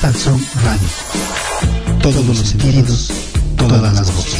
Cafetería Nostalson Radio. Todos los sentidos, todas las voces.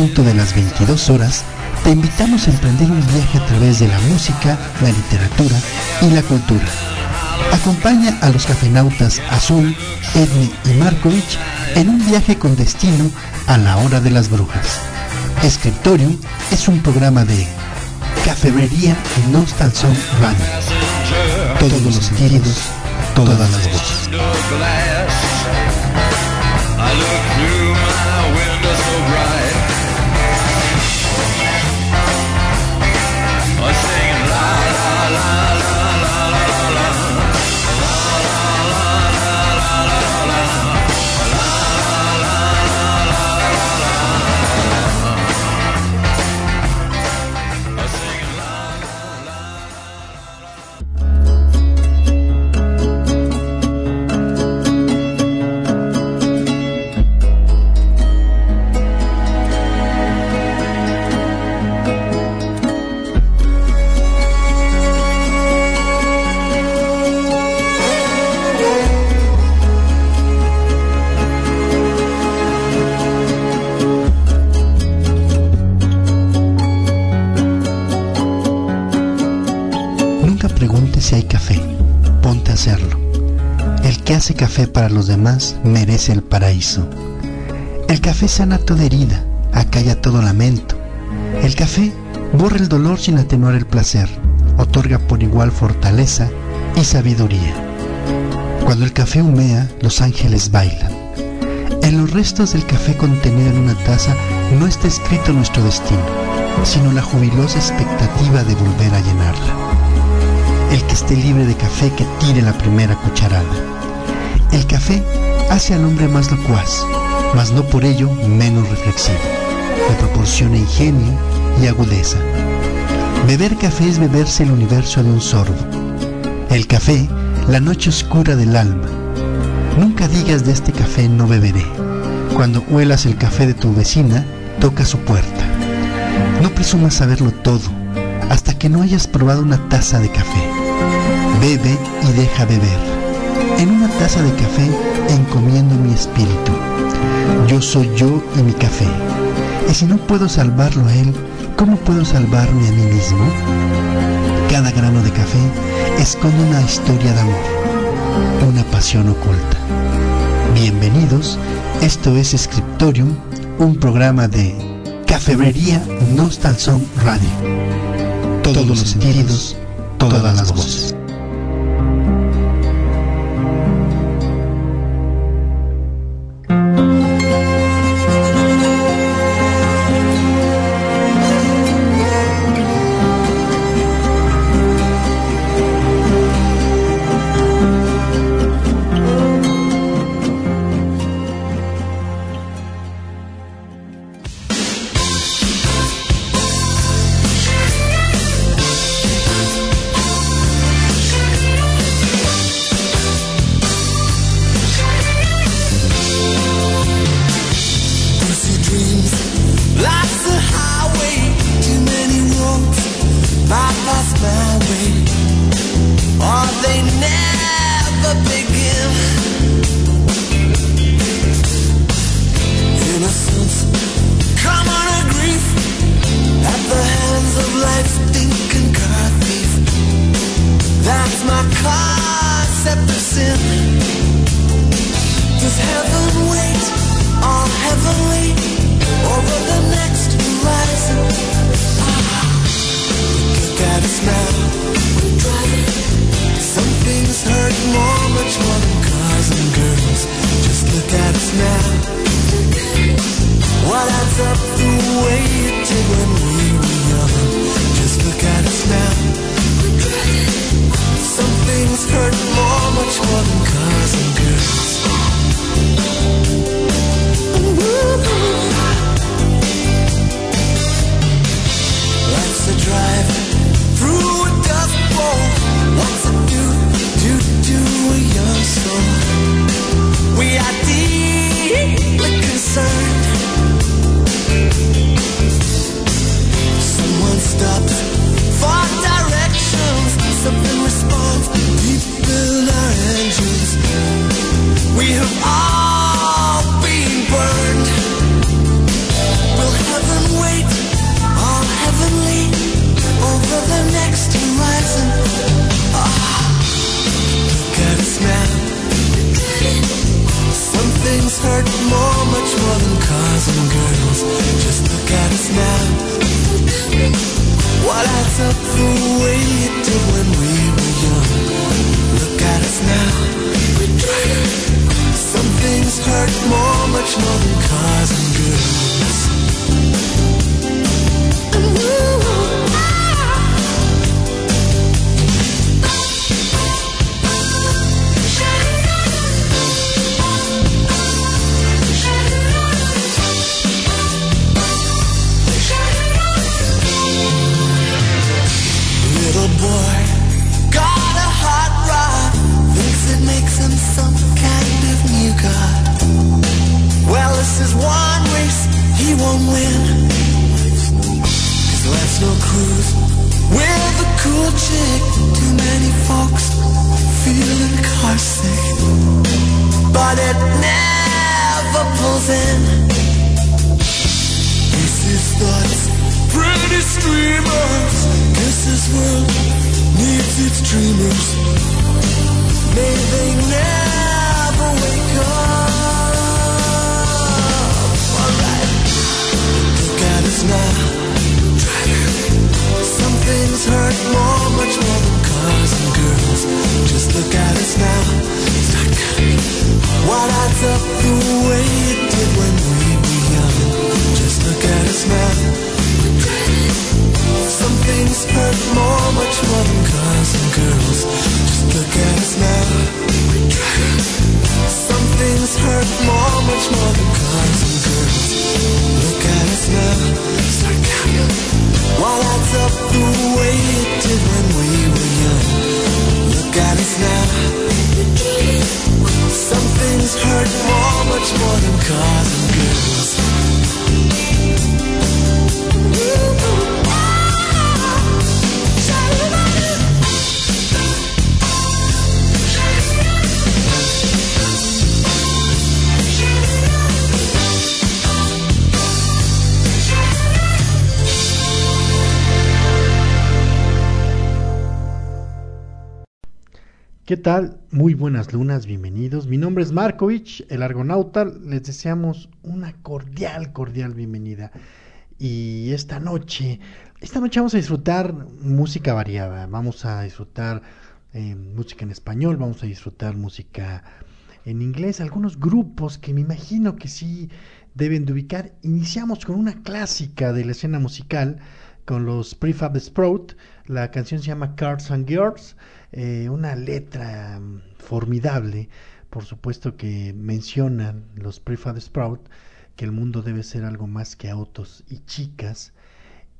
Punto de las 22 horas, te invitamos a emprender un viaje a través de la música, la literatura y la cultura. Acompaña a los cafenautas Azul, Edmi y Markovich en un viaje con destino a la hora de las brujas. Scriptorium es un programa de Cafetería Nostalson Radio. Todos los sentidos, todas las voces. Café para los demás merece el paraíso. El café sana toda herida, acalla todo lamento. El café borra el dolor sin atenuar el placer, otorga por igual fortaleza y sabiduría. Cuando el café humea, los ángeles bailan. En los restos del café contenido en una taza no está escrito nuestro destino, sino la jubilosa expectativa de volver a llenarla el que esté libre de café que tire la primera cucharada. El café hace al hombre más locuaz, mas no por ello menos reflexivo. Le proporciona ingenio y agudeza. Beber café es beberse el universo de un sorbo. El café, la noche oscura del alma. Nunca digas de este café no beberé. Cuando huelas el café de tu vecina, toca su puerta. No presumas saberlo todo hasta que no hayas probado una taza de café. Bebe y deja beber. En una taza de café encomiendo mi espíritu. Yo soy yo y mi café. Y si no puedo salvarlo a él, ¿cómo puedo salvarme a mí mismo? Cada grano de café esconde una historia de amor, una pasión oculta. Bienvenidos, esto es Scriptorium, un programa de Cafetería Nostalson Radio. Todos los sentidos, todas las voces. that's my concept of sin. Does heaven wait on heavenly over the next horizon? Ah, look at us now. We're driving. Some things hurt more, much more than cars and girls. Just look at us now. What adds up the way it did when we were young? Just look at us now hurt more, much more than cars and girls. Cars and girls. Just look at us now. What adds up the way it did when we were young? Look at us now. Some things hurt more, much more than cars and girls. Tal? Muy buenas lunas, bienvenidos. Mi nombre es Markovich, el Argonauta. Les deseamos una cordial, cordial bienvenida. Y esta noche, esta noche vamos a disfrutar música variada. Vamos a disfrutar eh, música en español, vamos a disfrutar música en inglés, algunos grupos que me imagino que sí deben de ubicar. Iniciamos con una clásica de la escena musical, con los Prefab Sprout. La canción se llama Cards and Girls, eh, una letra formidable. Por supuesto que mencionan los Prefab Sprout que el mundo debe ser algo más que autos y chicas.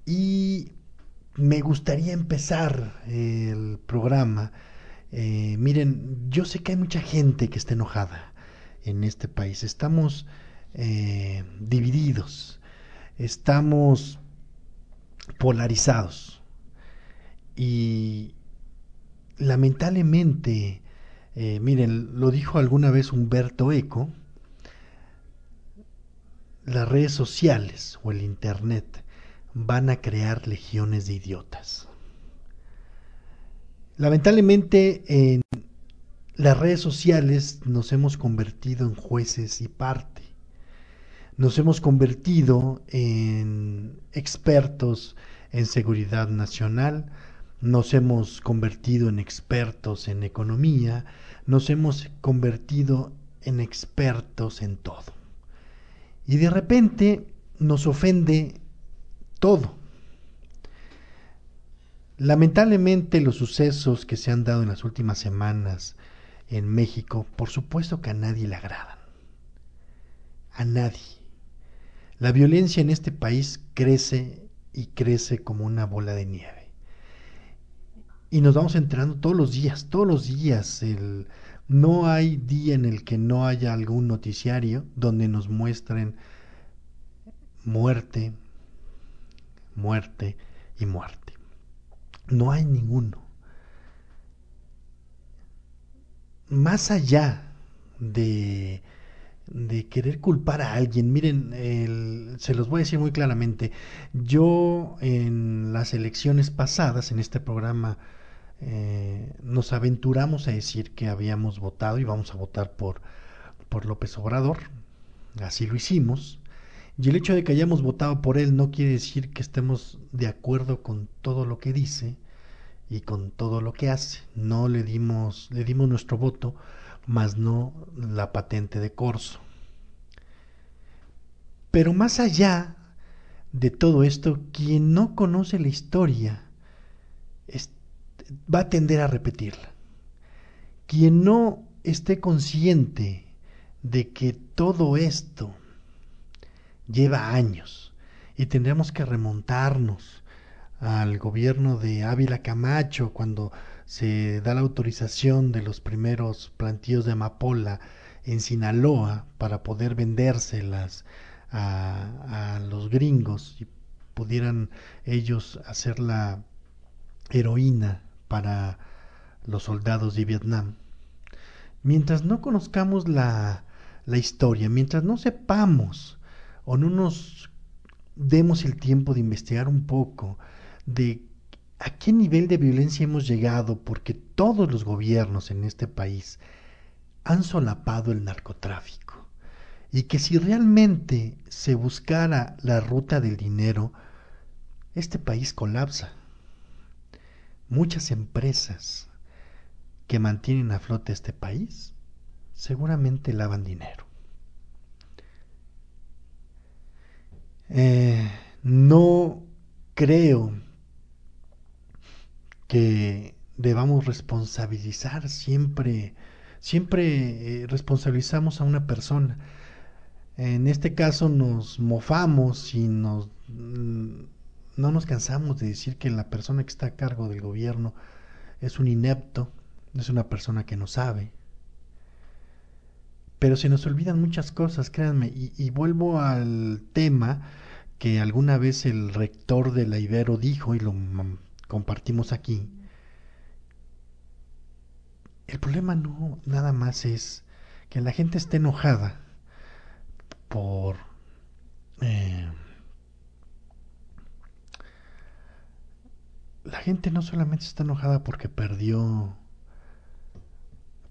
Y me gustaría empezar el programa. Eh, miren, yo sé que hay mucha gente que está enojada en este país. Estamos eh, divididos, estamos polarizados. Y lamentablemente, eh, miren, lo dijo alguna vez Humberto Eco, las redes sociales o el Internet van a crear legiones de idiotas. Lamentablemente en las redes sociales nos hemos convertido en jueces y parte. Nos hemos convertido en expertos en seguridad nacional, nos hemos convertido en expertos en economía, nos hemos convertido en expertos en todo. Y de repente nos ofende todo. Lamentablemente los sucesos que se han dado en las últimas semanas en México, por supuesto que a nadie le agradan. A nadie. La violencia en este país crece y crece como una bola de nieve. Y nos vamos enterando todos los días, todos los días. El, no hay día en el que no haya algún noticiario donde nos muestren muerte, muerte y muerte. No hay ninguno. Más allá de, de querer culpar a alguien, miren, el- se los voy a decir muy claramente, yo en las elecciones pasadas, en este programa, eh, nos aventuramos a decir que habíamos votado y vamos a votar por, por López Obrador, así lo hicimos, y el hecho de que hayamos votado por él no quiere decir que estemos de acuerdo con todo lo que dice y con todo lo que hace. No le dimos, le dimos nuestro voto, más no la patente de corso. Pero más allá de todo esto, quien no conoce la historia va a tender a repetirla. Quien no esté consciente de que todo esto lleva años y tendríamos que remontarnos al gobierno de Ávila Camacho cuando se da la autorización de los primeros plantíos de amapola en Sinaloa para poder vendérselas a, a los gringos y pudieran ellos hacer la heroína para los soldados de Vietnam. Mientras no conozcamos la, la historia, mientras no sepamos o no nos demos el tiempo de investigar un poco de a qué nivel de violencia hemos llegado, porque todos los gobiernos en este país han solapado el narcotráfico. Y que si realmente se buscara la ruta del dinero, este país colapsa. Muchas empresas que mantienen a flote este país seguramente lavan dinero. Eh, no creo que debamos responsabilizar siempre, siempre eh, responsabilizamos a una persona. En este caso nos mofamos y nos mm, no nos cansamos de decir que la persona que está a cargo del gobierno es un inepto, es una persona que no sabe. Pero se nos olvidan muchas cosas, créanme, y, vuelvo al tema que alguna vez el rector de la Ibero dijo y lo compartimos aquí. El problema no nada más es que la gente esté enojada por eh, la gente no solamente está enojada porque perdió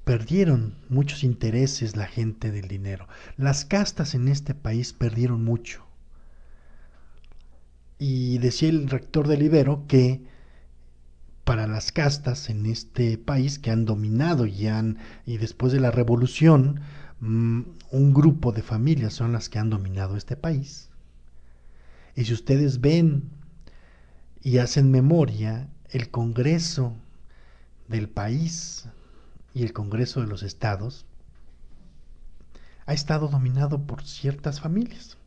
perdieron muchos intereses la gente del dinero. Las castas en este país perdieron mucho. Y decía el rector del Ibero que para las castas en este país que han dominado y han y después de la revolución mm, un grupo de familias son las que han dominado este país. Y si ustedes ven y hacen memoria, el Congreso del país y el Congreso de los Estados ha estado dominado por ciertas familias,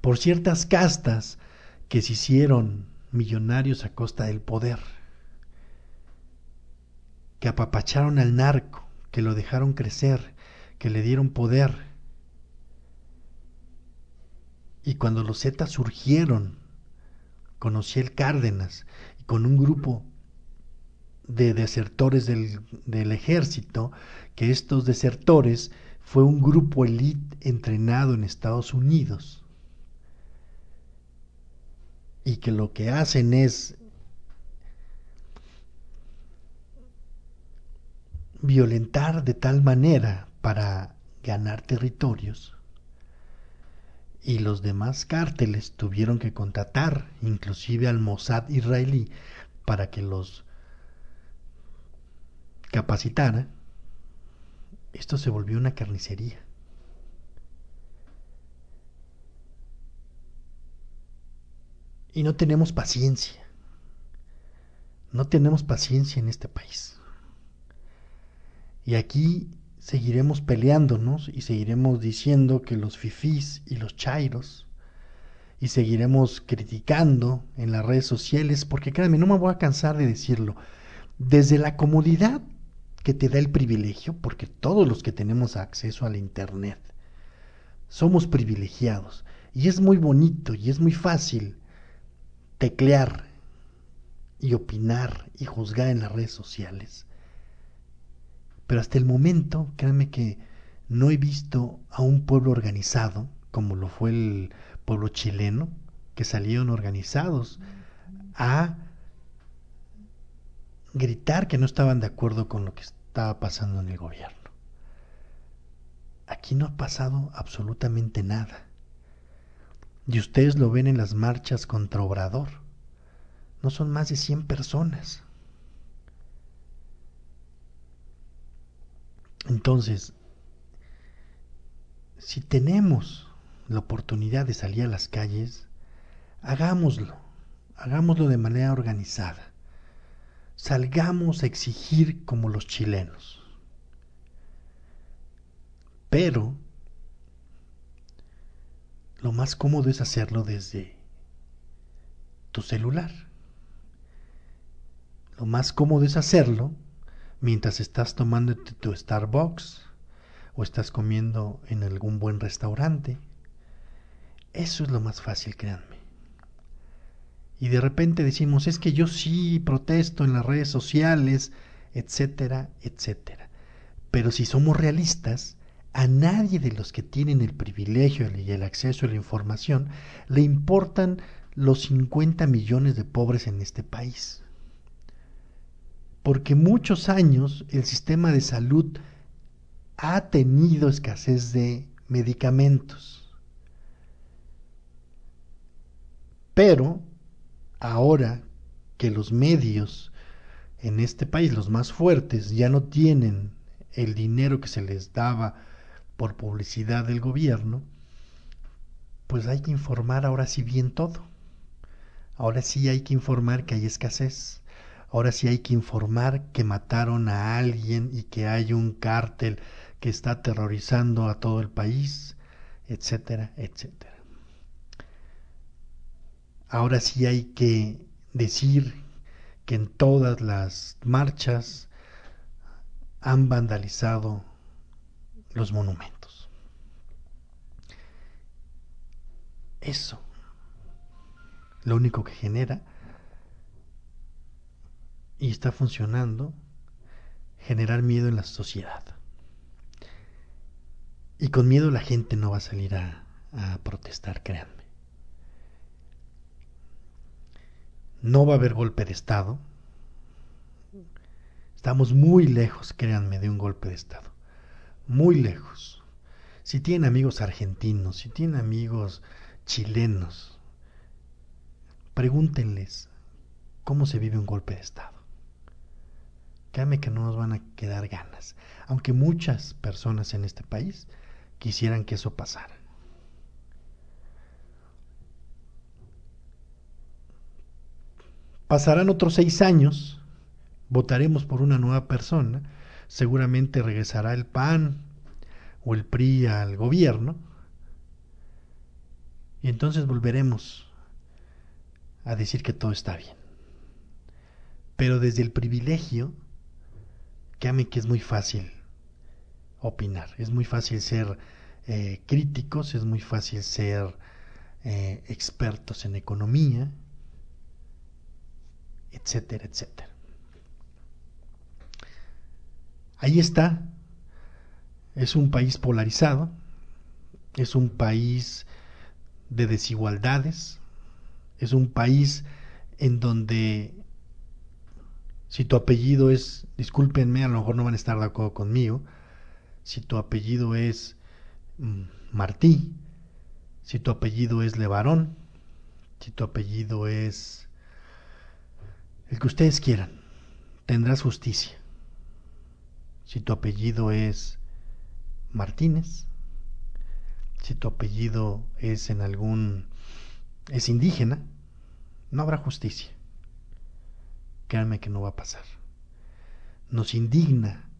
por ciertas castas que se hicieron millonarios a costa del poder, que apapacharon al narco, que lo dejaron crecer, que le dieron poder. Y cuando los Zetas surgieron, conocí el Cárdenas y con un grupo de desertores del, del, ejército, que estos desertores fue un grupo elite entrenado en Estados Unidos. Y que lo que hacen es violentar de tal manera para ganar territorios y los demás cárteles tuvieron que contratar inclusive al Mossad israelí para que los capacitara, esto se volvió una carnicería. Y no tenemos paciencia. No tenemos paciencia en este país. Y aquí seguiremos peleándonos y seguiremos diciendo que los fifís y los chairos y seguiremos criticando en las redes sociales porque créanme, no me voy a cansar de decirlo. Desde la comodidad que te da el privilegio, porque todos los que tenemos acceso al Internet somos privilegiados y es muy bonito y es muy fácil teclear y opinar y juzgar en las redes sociales. Pero hasta el momento, créanme que no he visto a un pueblo organizado, como lo fue el pueblo chileno, que salieron organizados a gritar que no estaban de acuerdo con lo que estaba pasando en el gobierno. Aquí no ha pasado absolutamente nada. Y ustedes lo ven en las marchas contra Obrador. No son más de 100 personas. Entonces, si tenemos la oportunidad de salir a las calles, hagámoslo, hagámoslo de manera organizada. Salgamos a exigir como los chilenos. Pero lo más cómodo es hacerlo desde tu celular. Lo más cómodo es hacerlo mientras estás tomando tu Starbucks o estás comiendo en algún buen restaurante. Eso es lo más fácil, créanme. Y de repente decimos, es que yo sí protesto en las redes sociales, etcétera, etcétera. Pero si somos realistas, a nadie de los que tienen el privilegio y el acceso a la información le importan los 50 millones de pobres en este país porque muchos años el sistema de salud ha tenido escasez de medicamentos. Pero ahora que los medios en este país, los más fuertes, ya no tienen el dinero que se les daba por publicidad del gobierno, pues hay que informar ahora sí bien todo. Ahora sí hay que informar que hay escasez Ahora sí hay que informar que mataron a alguien y que hay un cártel que está aterrorizando a todo el país, etcétera, etcétera. Ahora sí hay que decir que en todas las marchas han vandalizado los monumentos. Eso, lo único que genera y está funcionando generar miedo en la sociedad. Y con miedo la gente no va a salir a, protestar, créanme. No va a haber golpe de Estado. Estamos muy lejos, créanme, de un golpe de Estado. Muy lejos. Si tienen amigos argentinos, si tienen amigos chilenos, pregúntenles cómo se vive un golpe de Estado. Créame que no nos van a quedar ganas, aunque muchas personas en este país quisieran que eso pasara. Pasarán otros seis años, votaremos por una nueva persona, seguramente regresará el PAN o el PRI al gobierno, y entonces volveremos a decir que todo está bien. Pero desde el privilegio créame que es muy fácil opinar, es muy fácil ser eh, críticos, es muy fácil ser eh, expertos en economía, etcétera, etcétera. Ahí está, es un país polarizado, es un país de desigualdades, es un país en donde si tu apellido es, discúlpenme, a lo mejor no van a estar de acuerdo conmigo, si tu apellido es mm, Martí, si tu apellido es Levarón, si tu apellido es el que ustedes quieran, tendrás justicia. Si tu apellido es Martínez, si tu apellido es en algún es indígena, no habrá justicia. Créanme que no va a pasar. Nos indigna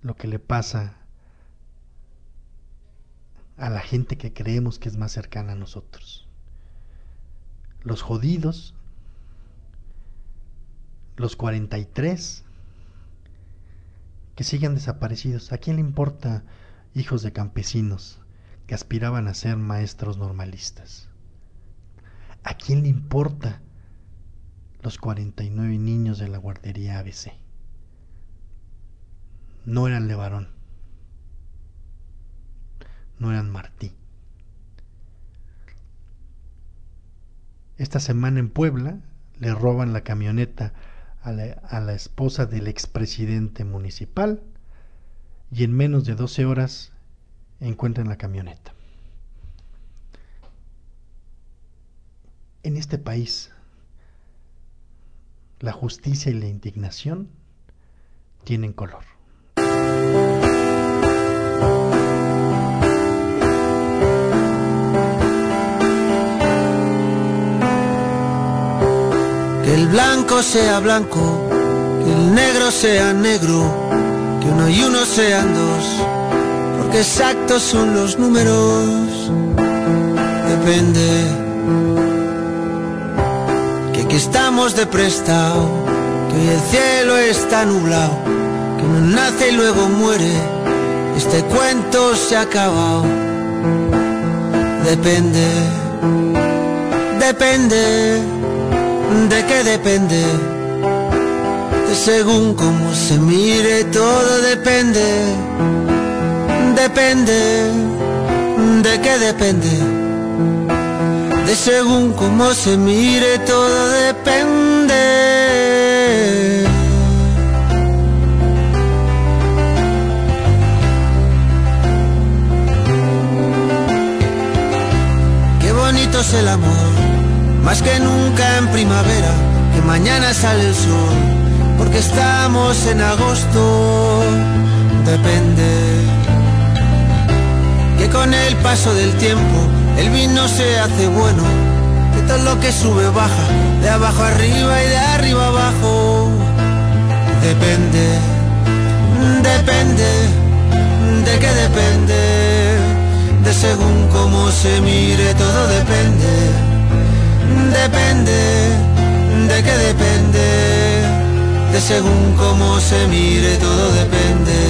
lo que le pasa a la gente que creemos que es más cercana a nosotros. Los jodidos, los 43 que sigan desaparecidos. ¿A quién le importa hijos de campesinos que aspiraban a ser maestros normalistas? ¿A quién le importa los 49 niños de la guardería ABC? No eran Levarón, no eran Martí. Esta semana en Puebla le roban la camioneta a la, a la esposa del expresidente municipal y en menos de 12 horas encuentran la camioneta. En este país, la justicia y la indignación tienen color. Que el blanco sea blanco, que el negro sea negro, que uno y uno sean dos, porque exactos son los números. Depende, que estamos de prestado, que hoy el cielo está nublado, que uno nace y luego muere, este cuento se ha acabado. Depende, depende. ¿De qué depende? De según cómo se mire, todo depende. Depende. ¿De qué depende? Según cómo se mire, todo depende. Qué bonito es el amor más que nunca en primavera, que mañana sale el sol, porque estamos en agosto, depende. Que con el paso del tiempo el vino se hace bueno, que todo lo que sube baja, de abajo arriba y de arriba abajo, depende, depende, de qué depende, de según cómo se mire, todo depende. Depende, de qué depende, de según cómo se mire, todo depende.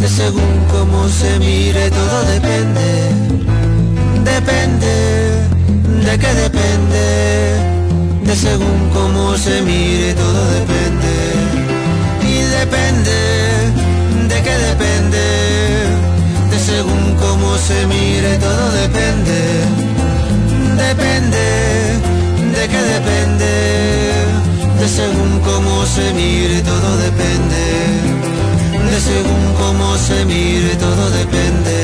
de según cómo se mire, todo depende. Depende, de qué depende, de según cómo se mire, todo depende. Y depende, de qué depende según cómo se mire, todo depende. Depende, de qué depende. De según cómo se mire, todo depende. Según cómo se mire, todo depende.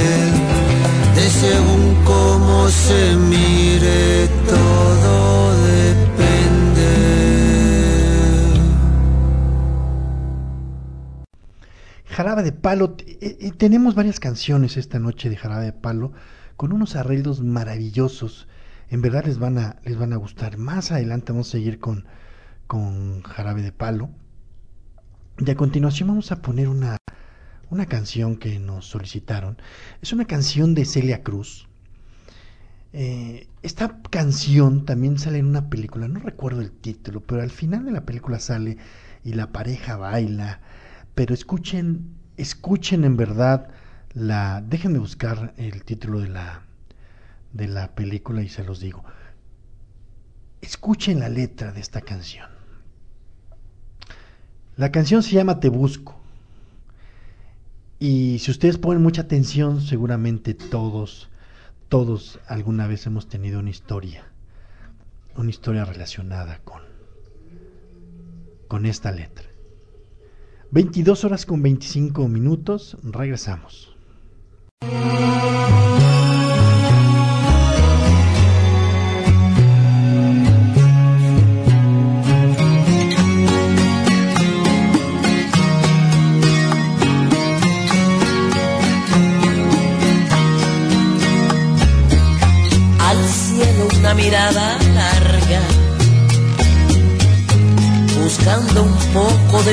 De según cómo se mire, todo depende. Jarabe de Palo, eh, eh, tenemos varias canciones esta noche de Jarabe de Palo con unos arreglos maravillosos. En verdad les van a, les van a gustar. Más adelante vamos a seguir con, con Jarabe de Palo. Y a continuación vamos a poner una, una canción que nos solicitaron. Es una canción de Celia Cruz. Eh, esta canción también sale en una película, no recuerdo el título, pero al final de la película sale y la pareja baila. Pero escuchen, escuchen en verdad la. Déjenme buscar el título de la, de la película y se los digo. Escuchen la letra de esta canción. La canción se llama Te Busco. Y si ustedes ponen mucha atención, seguramente todos, todos alguna vez hemos tenido una historia, una historia relacionada con, con esta letra. 22 horas con 25 minutos, regresamos.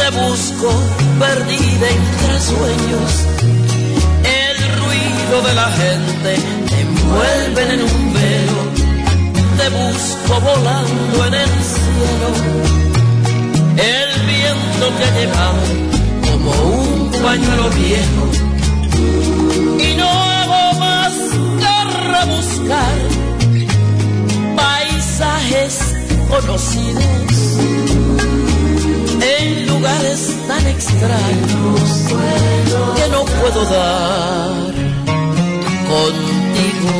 Te busco perdida entre sueños, el ruido de la gente me envuelven en un velo. Te busco volando en el cielo, el viento que ha llevado como un pañuelo viejo. Y no hago más que rebuscar paisajes conocidos lugares tan extraños que no puedo dar contigo.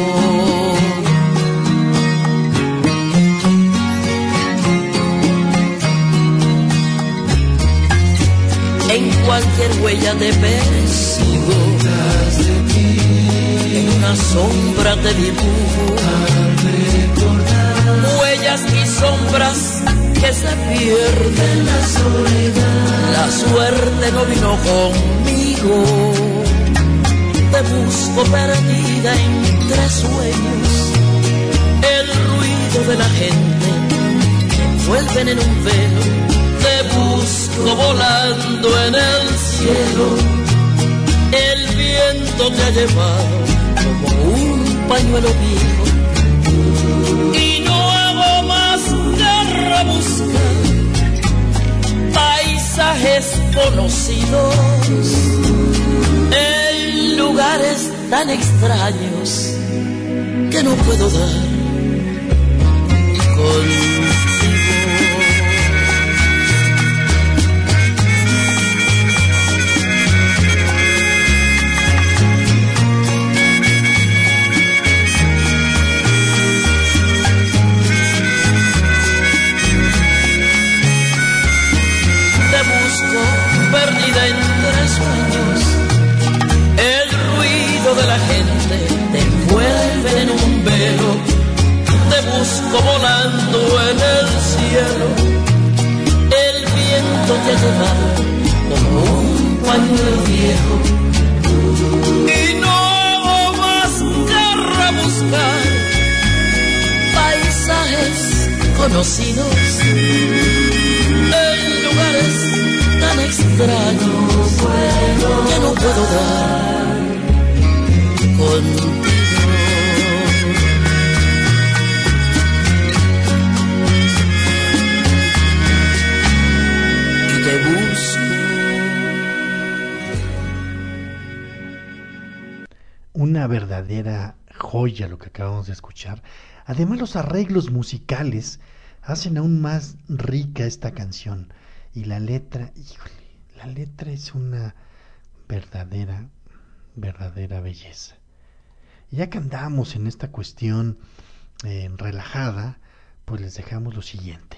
En cualquier huella te persigo en una sombra te dibujo huellas y sombras que se pierden la soledad. La suerte no vino conmigo. Te busco perdida entre sueños. El ruido de la gente me envuelven en un velo. Te busco volando en el cielo. El viento te ha llevado como un pañuelo viejo paisajes conocidos en lugares tan extraños que no puedo dar contigo. Perdida entre sueños. El ruido de la gente te envuelve en un velo. Te busco volando en el cielo. El viento te ha llevado como un pañuelo viejo. Y no más que rebuscar paisajes conocidos en lugares busco. Una verdadera joya lo que acabamos de escuchar. Además los arreglos musicales hacen aún más rica esta canción. Y la letra, híjole, la letra es una verdadera, verdadera belleza. Ya que andamos en esta cuestión eh, relajada, pues les dejamos lo siguiente.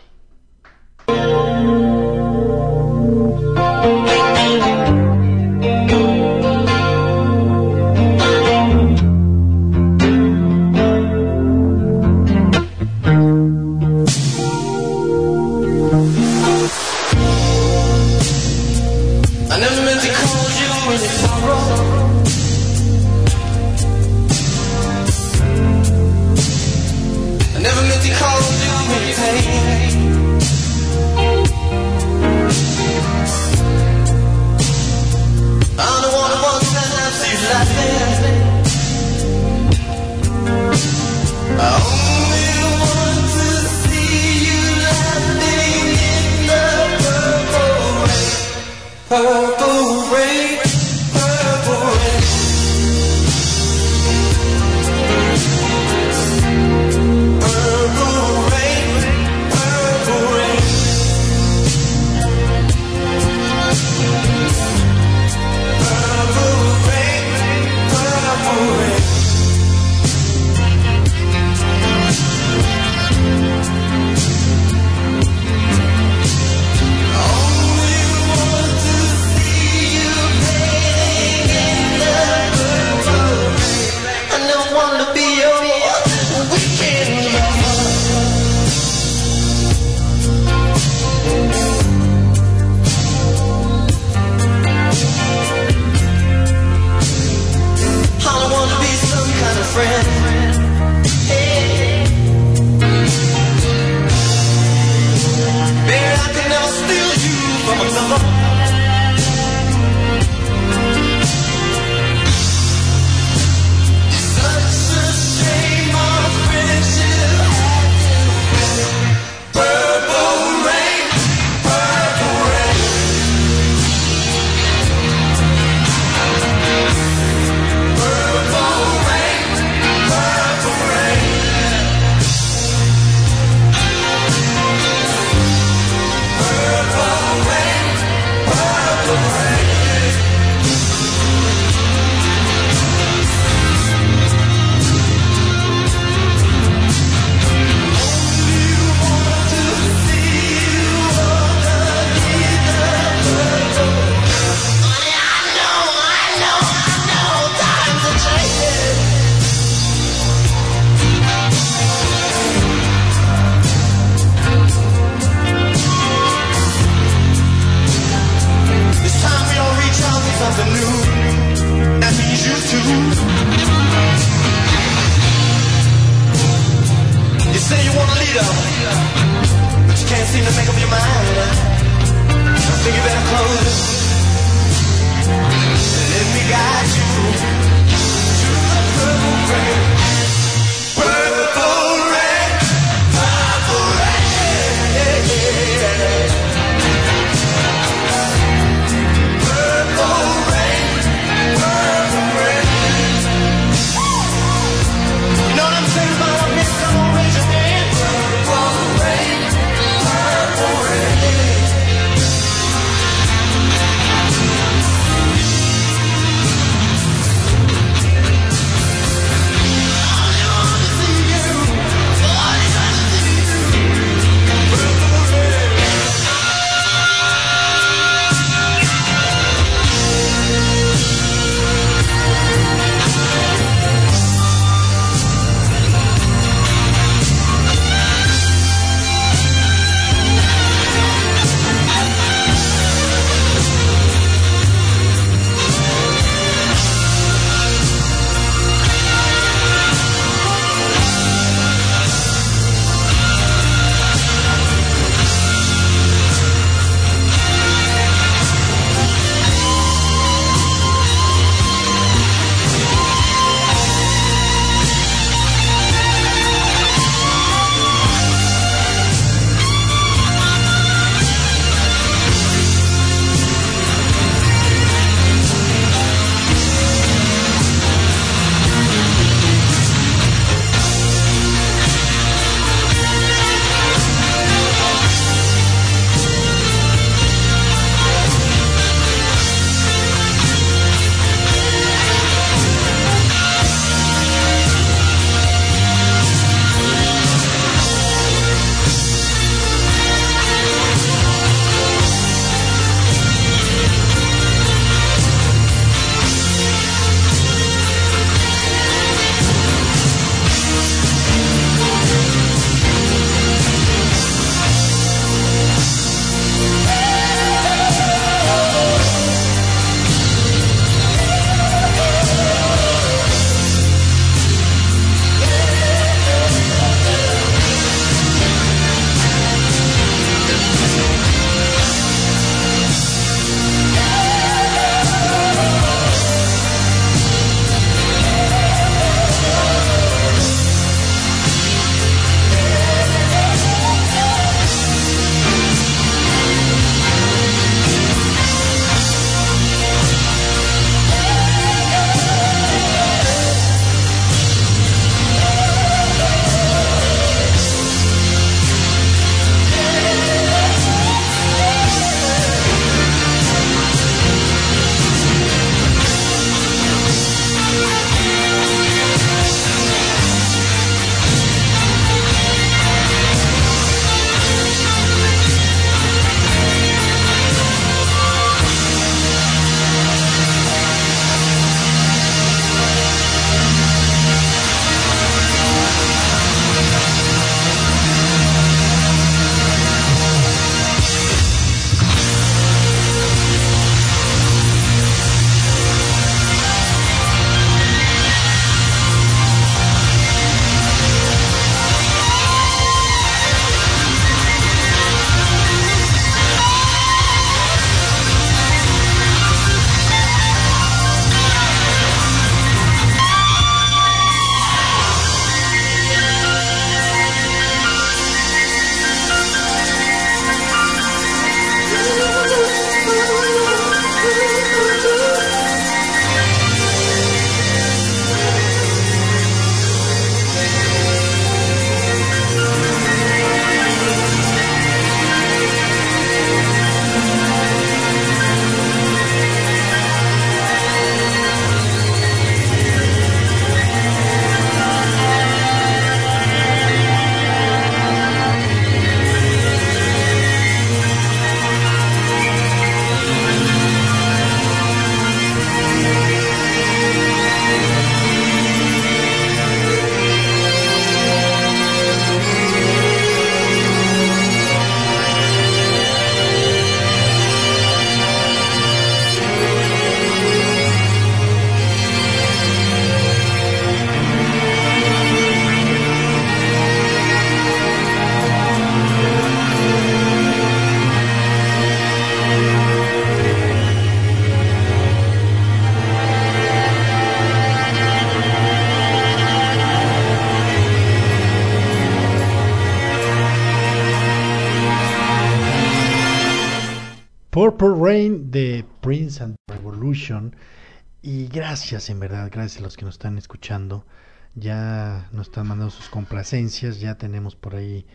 Gracias, en verdad, gracias a los que nos están escuchando. Ya nos están mandando sus complacencias, ya tenemos por ahí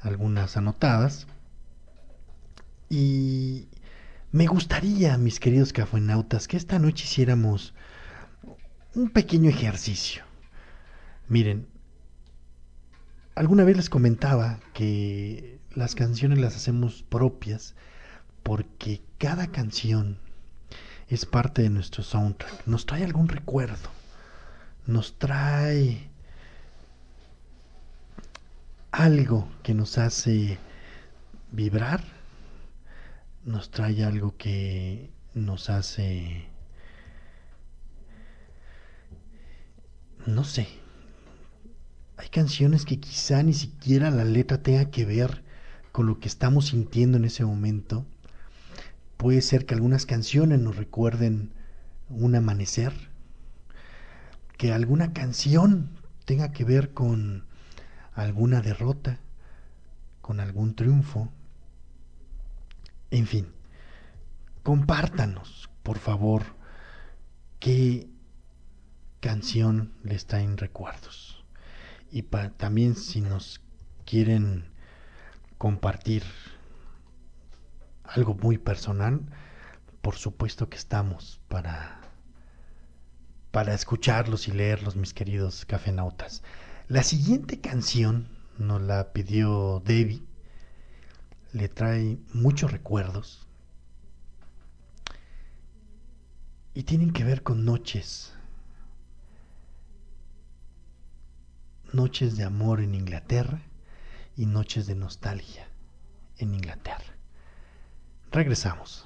algunas anotadas. Y me gustaría, mis queridos cafuenautas, que esta noche hiciéramos un pequeño ejercicio. Miren, alguna vez les comentaba que las canciones las hacemos propias porque cada canción es parte de nuestro soundtrack. Nos trae algún recuerdo. Nos trae algo que nos hace vibrar. Nos trae algo que nos hace... No sé. Hay canciones que quizá ni siquiera la letra tenga que ver con lo que estamos sintiendo en ese momento Puede ser que algunas canciones nos recuerden un amanecer, que alguna canción tenga que ver con alguna derrota, con algún triunfo. En fin, compártanos, por favor, qué canción les traen recuerdos. Y también si nos quieren compartir algo muy personal, por supuesto que estamos para para escucharlos y leerlos, mis queridos cafenautas. La siguiente canción nos la pidió Debbie. Le trae muchos recuerdos. Y tienen que ver con noches. Noches de amor en Inglaterra y noches de nostalgia en Inglaterra. Regresamos.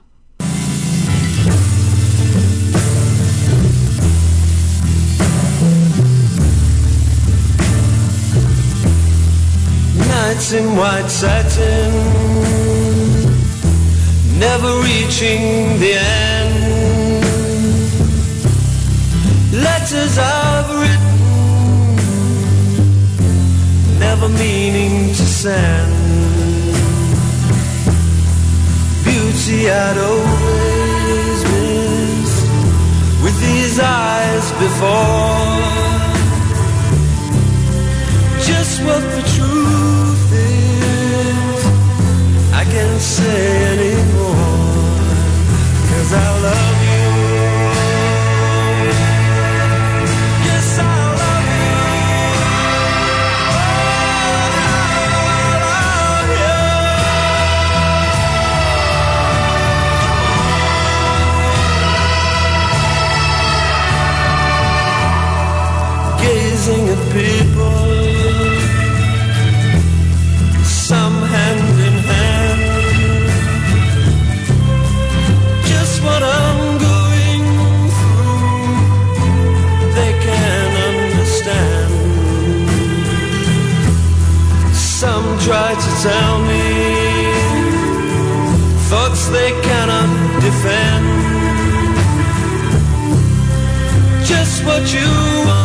Nights in white satin, never reaching the end. Letters I've written, never meaning to send. Beauty I'd always missed with these eyes before. Just what the truth is, I can't say anymore. Cause I love tell me. Thoughts they cannot defend. Just what you want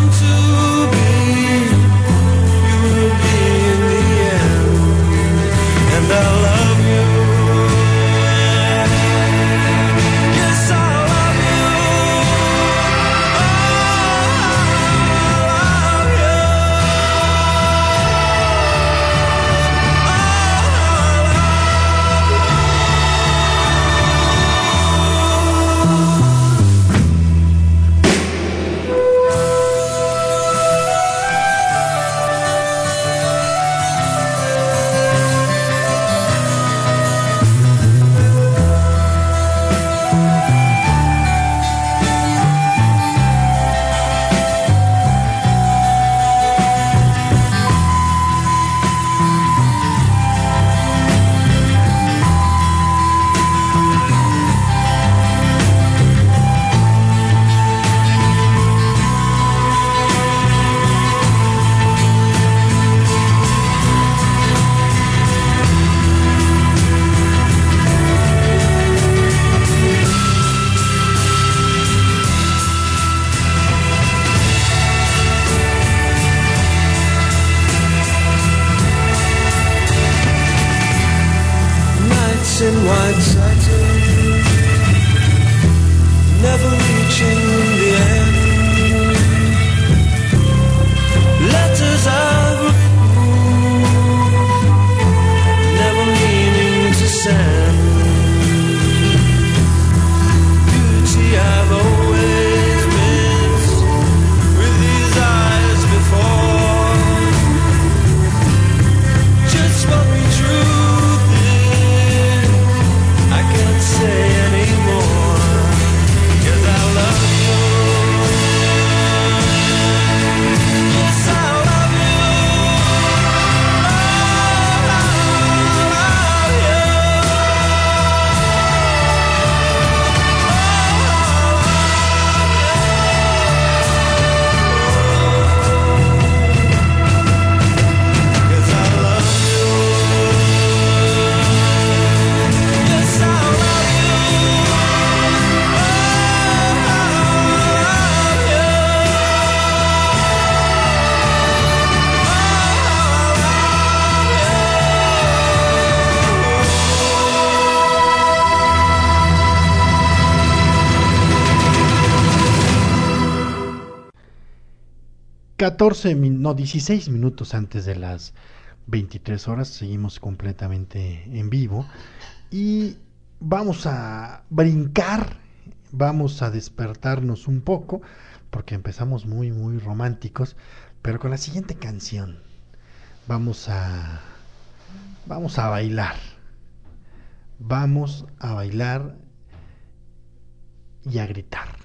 14, min- no, 16 minutos antes de las 23 horas. Seguimos completamente en vivo. Y vamos a brincar, vamos a despertarnos un poco, porque empezamos muy, muy románticos. Pero con la siguiente canción, vamos a. Vamos a bailar. Vamos a bailar y a gritar.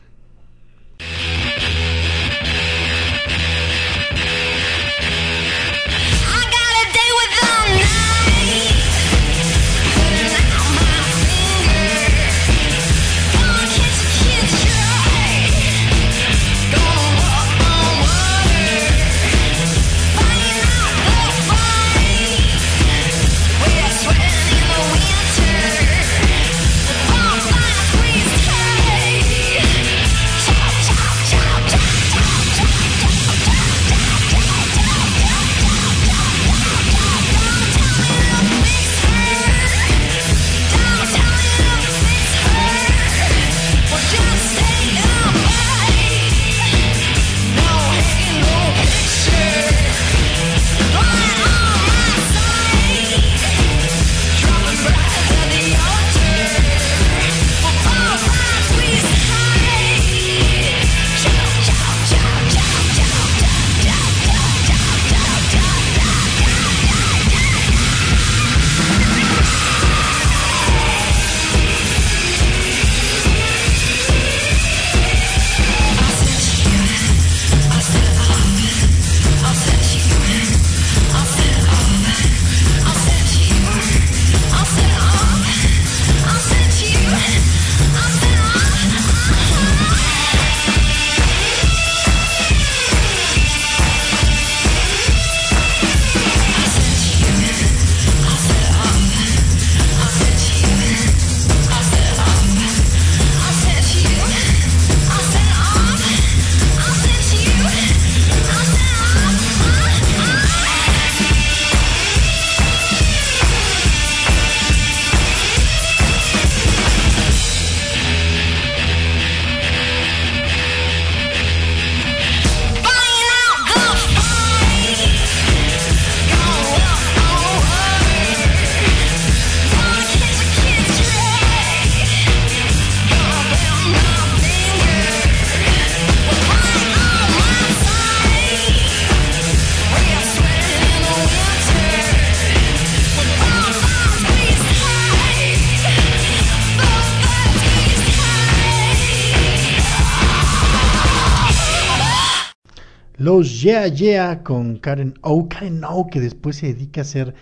Yeah Yeah con Karen O. Karen O que después se dedica a hacer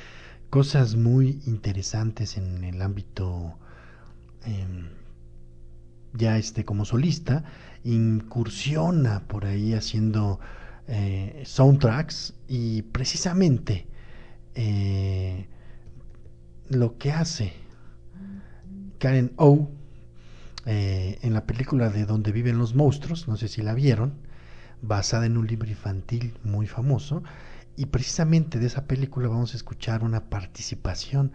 cosas muy interesantes en el ámbito em, ya este como solista. Incursiona por ahí haciendo eh, soundtracks y precisamente eh, lo que hace Karen O eh, en la película de Donde viven los monstruos, no sé si la vieron, basada en un libro infantil muy famoso. Y precisamente de esa película vamos a escuchar una participación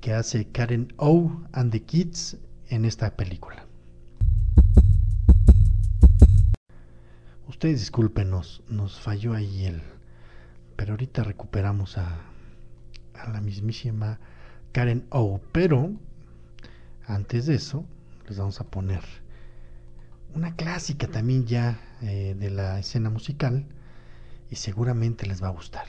que hace Karen O and the Kids en esta película. Ustedes discúlpenos, nos falló ahí el... Pero ahorita recuperamos a, a la mismísima Karen O. Pero antes de eso, les vamos a poner una clásica también ya eh, de la escena musical y seguramente les va a gustar.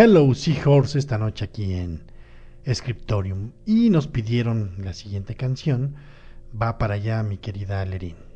Hello Seahorse esta noche aquí en Scriptorium. Y nos pidieron la siguiente canción. Va para allá, mi querida Lerín.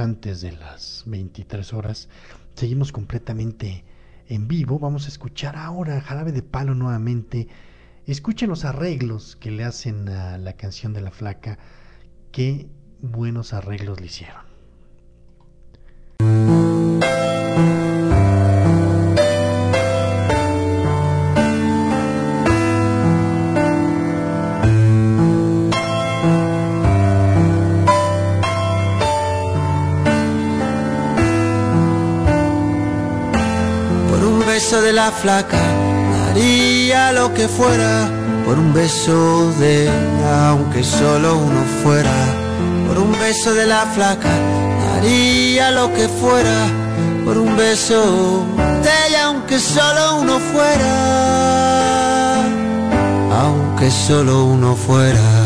Antes de las 23 horas. Seguimos completamente en vivo. Vamos a escuchar ahora Jarabe de Palo nuevamente. Escuchen los arreglos que le hacen a la canción de la flaca. Qué buenos arreglos le hicieron. La flaca daría lo que fuera. Por un beso de ella, aunque solo uno fuera. Por un beso de la flaca daría lo que fuera. Por un beso de ella, aunque solo uno fuera. Aunque solo uno fuera.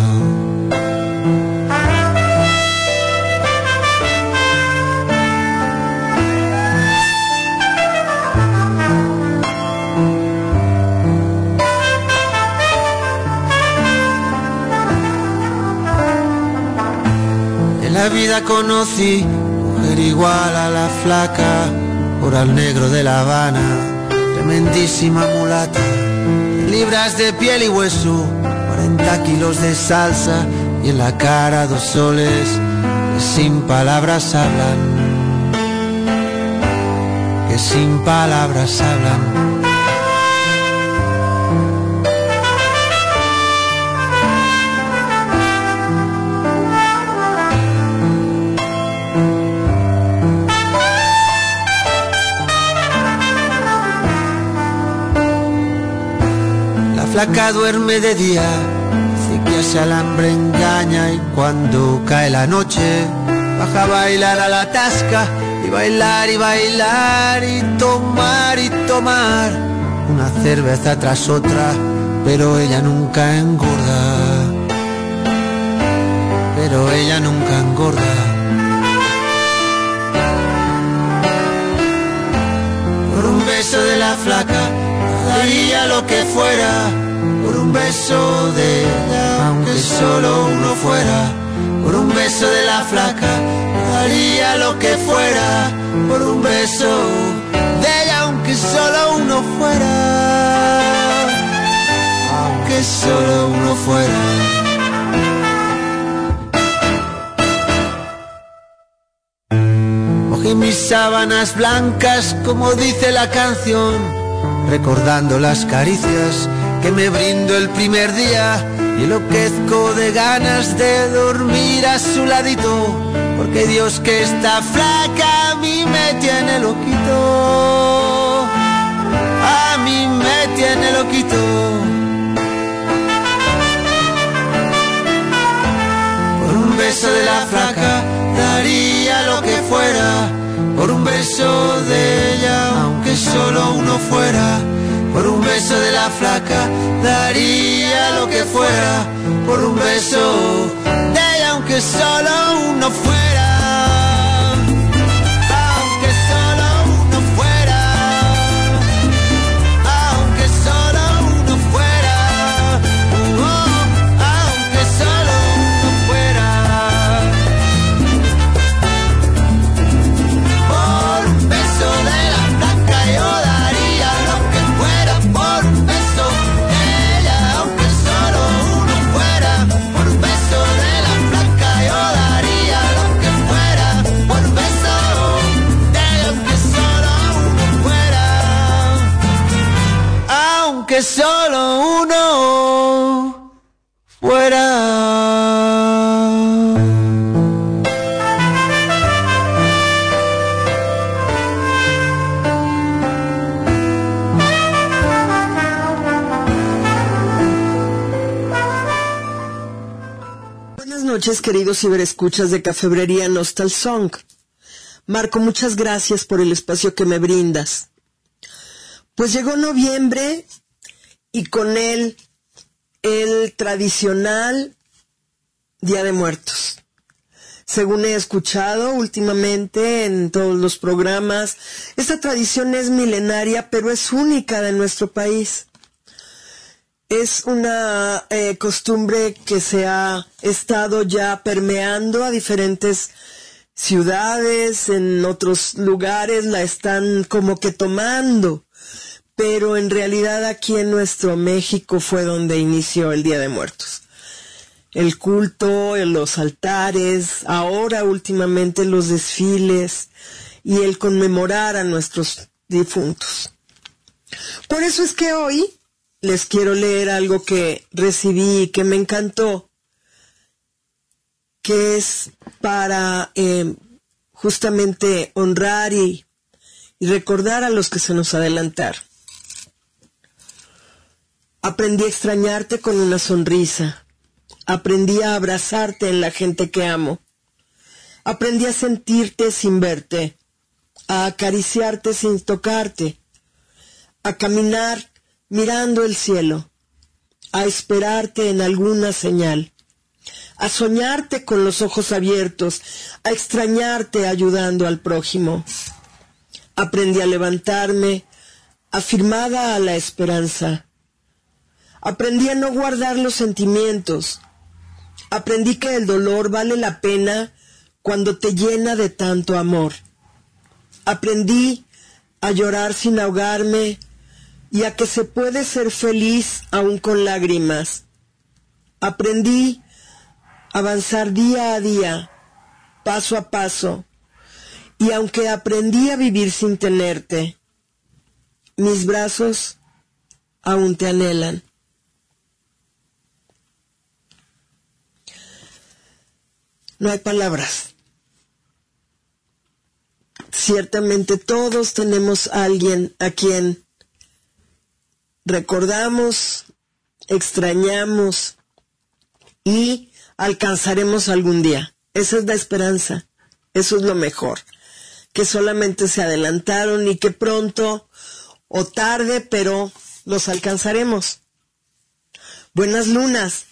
La vida conocí mujer igual a la flaca, por al negro de La Habana, tremendísima mulata, libras de piel y hueso, 40 kilos de salsa y en la cara dos soles que sin palabras hablan, que sin palabras hablan. Flaca duerme de día, que ese alambre engaña y cuando cae la noche baja a bailar a la tasca y bailar y bailar y tomar y tomar una cerveza tras otra, pero ella nunca engorda, pero ella nunca engorda. Por un beso de la flaca daría lo que fuera. Beso de ella, aunque solo uno fuera. Por un beso de la flaca daría lo que fuera. Por un beso de ella, aunque solo uno fuera. Aunque solo uno fuera. Cogí mis sábanas blancas, como dice la canción, recordando las caricias que me brindo el primer día y enloquezco de ganas de dormir a su ladito, porque Dios que está flaca a mí me tiene loquito, a mí me tiene loquito. Por un beso de la flaca daría lo que fuera. Por un beso de ella, aunque solo uno fuera. Por un beso de la flaca daría lo que fuera. Por un beso de ella, aunque solo uno fuera. Noches, queridos ciberescuchas de Cafebrería Nostal Song. Marco, muchas gracias por el espacio que me brindas. Pues llegó noviembre y con él el tradicional Día de Muertos. Según he escuchado últimamente en todos los programas, esta tradición es milenaria, pero es única de nuestro país. Es una eh, costumbre que se ha estado ya permeando a diferentes ciudades, en otros lugares la están como que tomando, pero en realidad aquí en nuestro México fue donde inició el Día de Muertos. El culto, los altares, ahora últimamente los desfiles y el conmemorar a nuestros difuntos. Por eso es que hoy les quiero leer algo que recibí y que me encantó, que es para eh, justamente honrar y, y recordar a los que se nos adelantaron. Aprendí a extrañarte con una sonrisa. Aprendí a abrazarte en la gente que amo. Aprendí a sentirte sin verte, a acariciarte sin tocarte, a caminar mirando el cielo, a esperarte en alguna señal, a soñarte con los ojos abiertos, a extrañarte ayudando al prójimo. Aprendí a levantarme, afirmada a la esperanza. Aprendí a no guardar los sentimientos. Aprendí que el dolor vale la pena cuando te llena de tanto amor. Aprendí a llorar sin ahogarme y a que se puede ser feliz aún con lágrimas. Aprendí a avanzar día a día, paso a paso, y aunque aprendí a vivir sin tenerte, mis brazos aún te anhelan. No hay palabras. Ciertamente todos tenemos a alguien a quien recordamos, extrañamos y alcanzaremos algún día. Esa es la esperanza. Eso es lo mejor. Que solamente se adelantaron y que pronto o tarde, pero los alcanzaremos. Buenas lunas.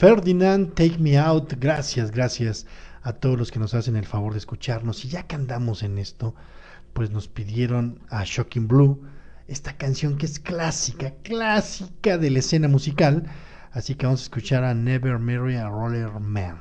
Ferdinand, Take Me Out. Gracias, gracias a todos los que nos hacen el favor de escucharnos. Y ya que andamos en esto, pues nos pidieron a Shocking Blue esta canción que es clásica, clásica de la escena musical. Así que vamos a escuchar a Never Marry a Roller Man.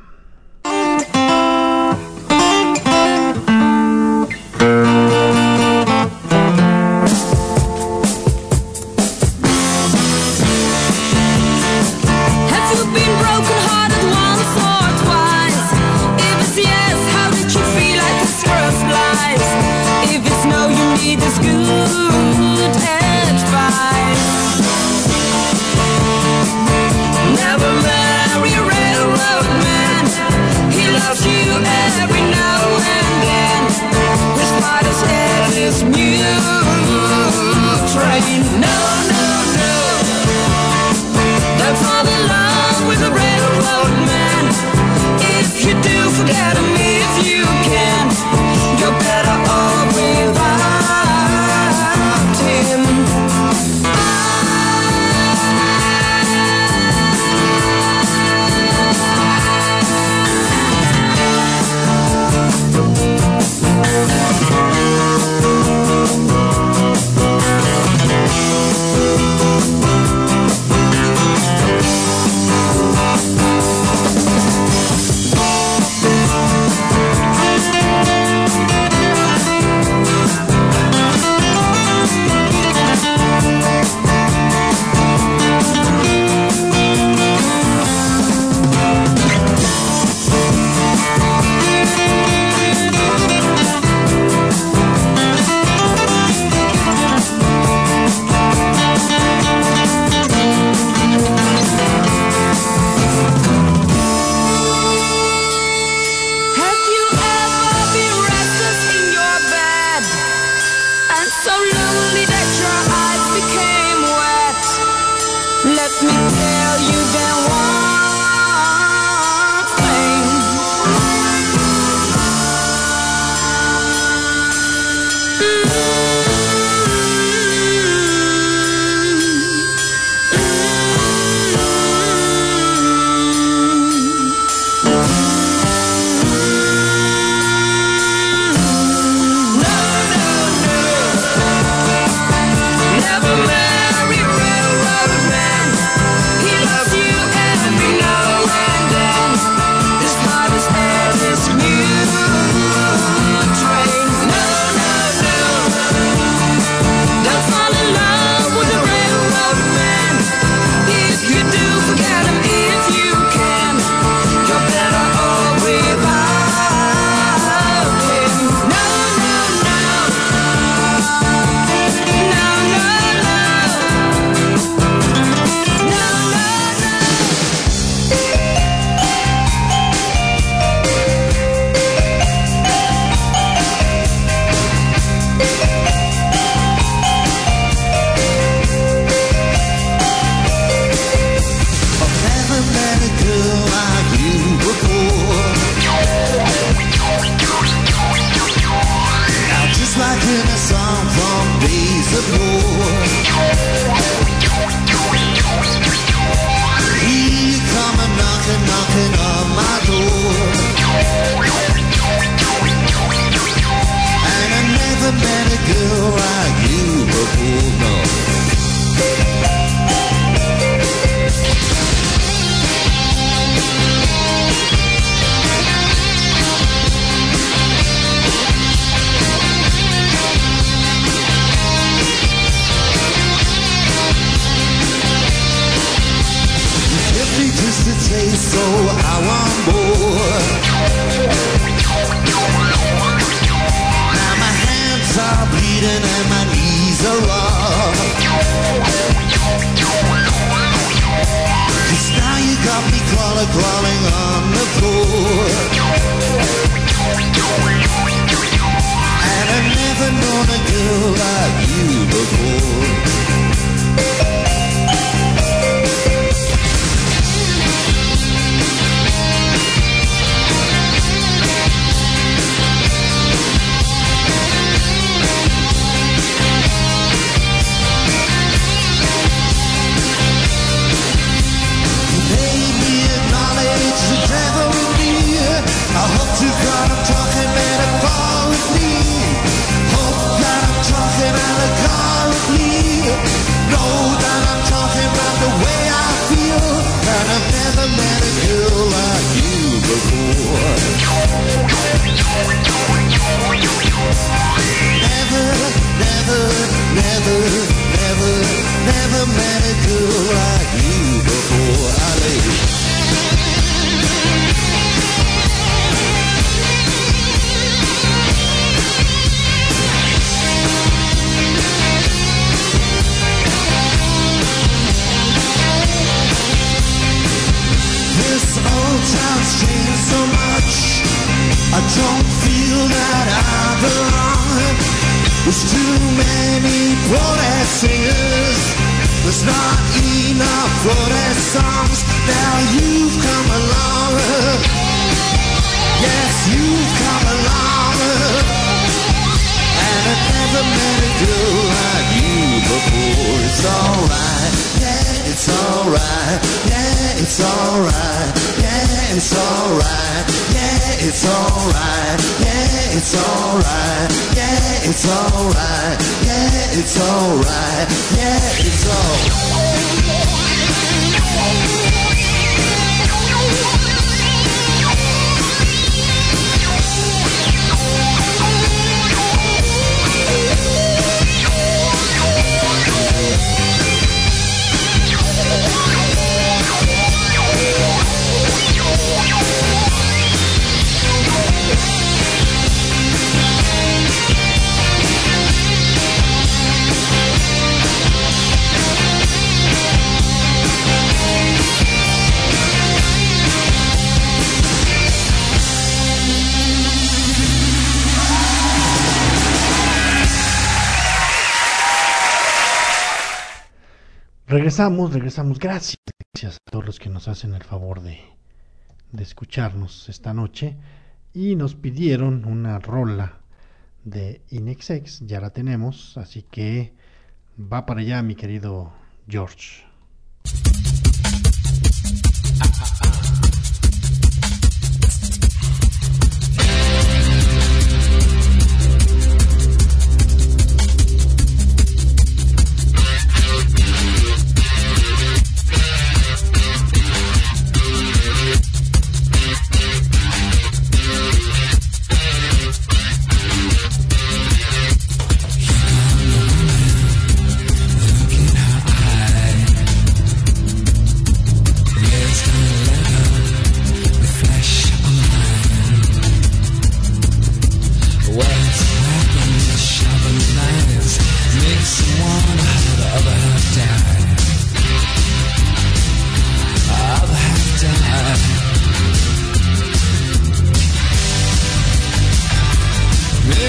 Town's changed so much. I don't feel that I belong. There's too many protest singers. There's not enough protest songs. Now you've come along. Yes, you've come along. And I never met a girl like you before. It's alright, it's alright, yeah, it's alright, yeah, it's alright, yeah, it's alright, yeah, it's alright, yeah, it's alright, yeah, it's alright, yeah, it's alright. Regresamos, regresamos. Gracias, gracias a todos los que nos hacen el favor de, de escucharnos esta noche. Y nos pidieron una rola de Inexex, ya la tenemos, así que va para allá, mi querido George.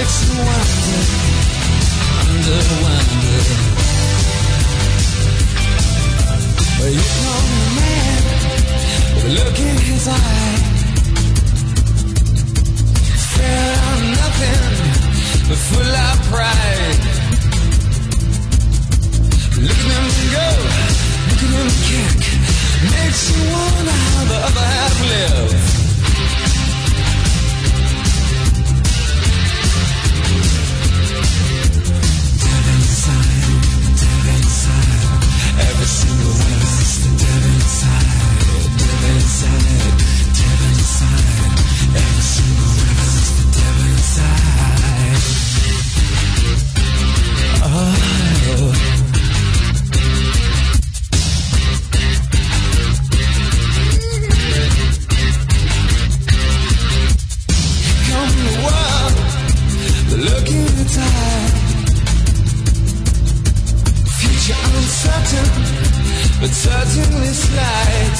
Makes you wonder, wonder, wonder. Well, you call me man with a look in his eye. Fed on nothing but full of pride. Look at him go, look at him kick. Makes you wonder how the other half live. But certainly slight.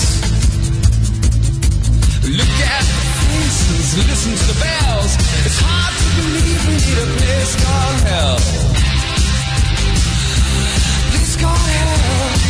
Look at the faces, listen to the bells. It's hard to believe we need a place called hell. Place called hell.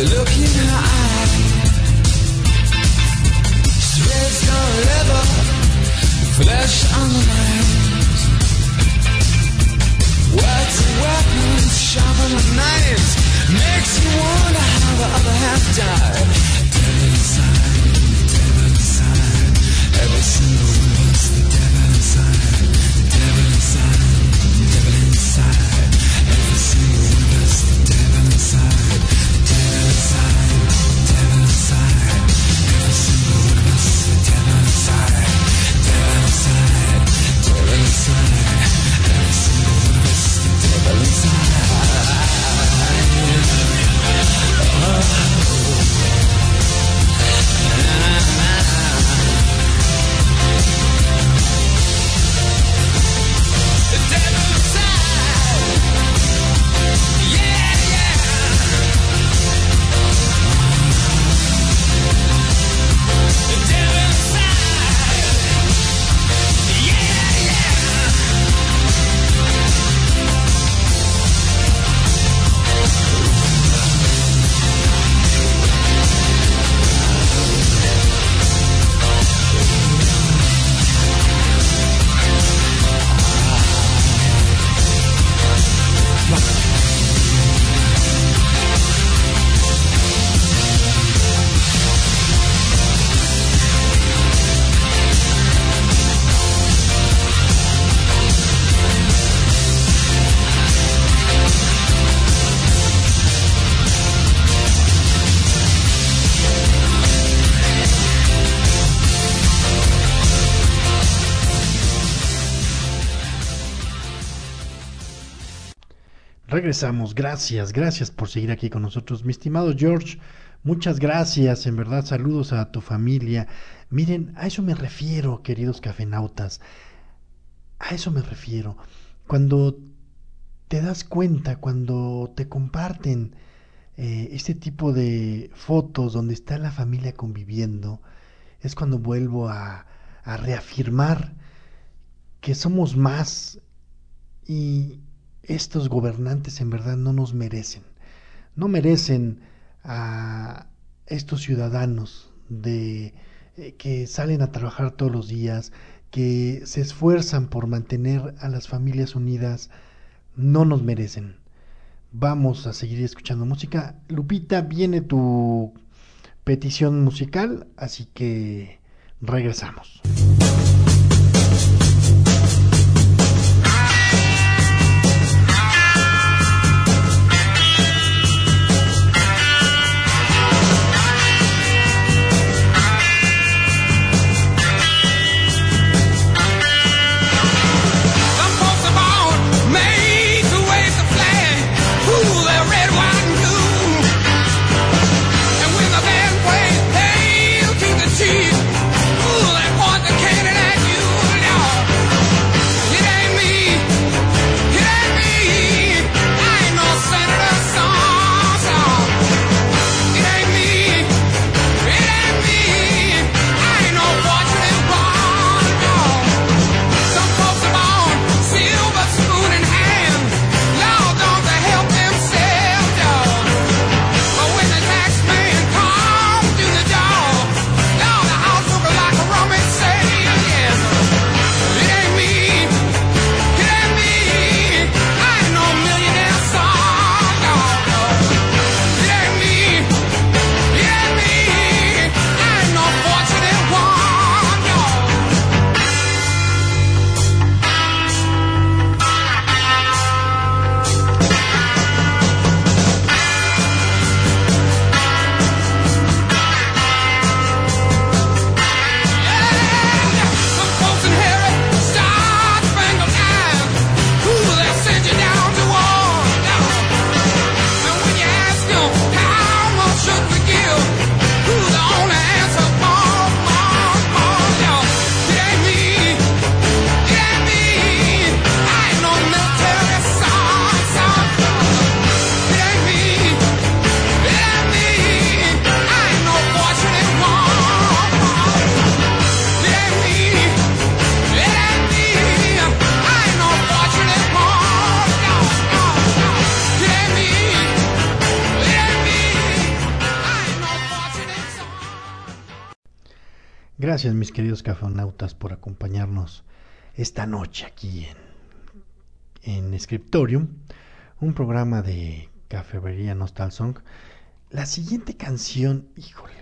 The look in her eye leather Flesh on the Makes you wonder how the other half died. Inside, dead inside Every single Gracias, gracias por seguir aquí con nosotros. Mi estimado George, muchas gracias, en verdad, saludos a tu familia. Miren, a eso me refiero, queridos cafenautas, a eso me refiero. Cuando te das cuenta, cuando te comparten eh, este tipo de fotos donde está la familia conviviendo, es cuando vuelvo a, a reafirmar que somos más y estos gobernantes en verdad no nos merecen. No merecen a estos ciudadanos de eh, que salen a trabajar todos los días, que se esfuerzan por mantener a las familias unidas, no nos merecen. Vamos a seguir escuchando música. Lupita, viene tu petición musical, así que regresamos. Gracias mis queridos cafeonautas por acompañarnos esta noche aquí en, en Scriptorium, un programa de Cafetería Nostal Song. La siguiente canción, híjole,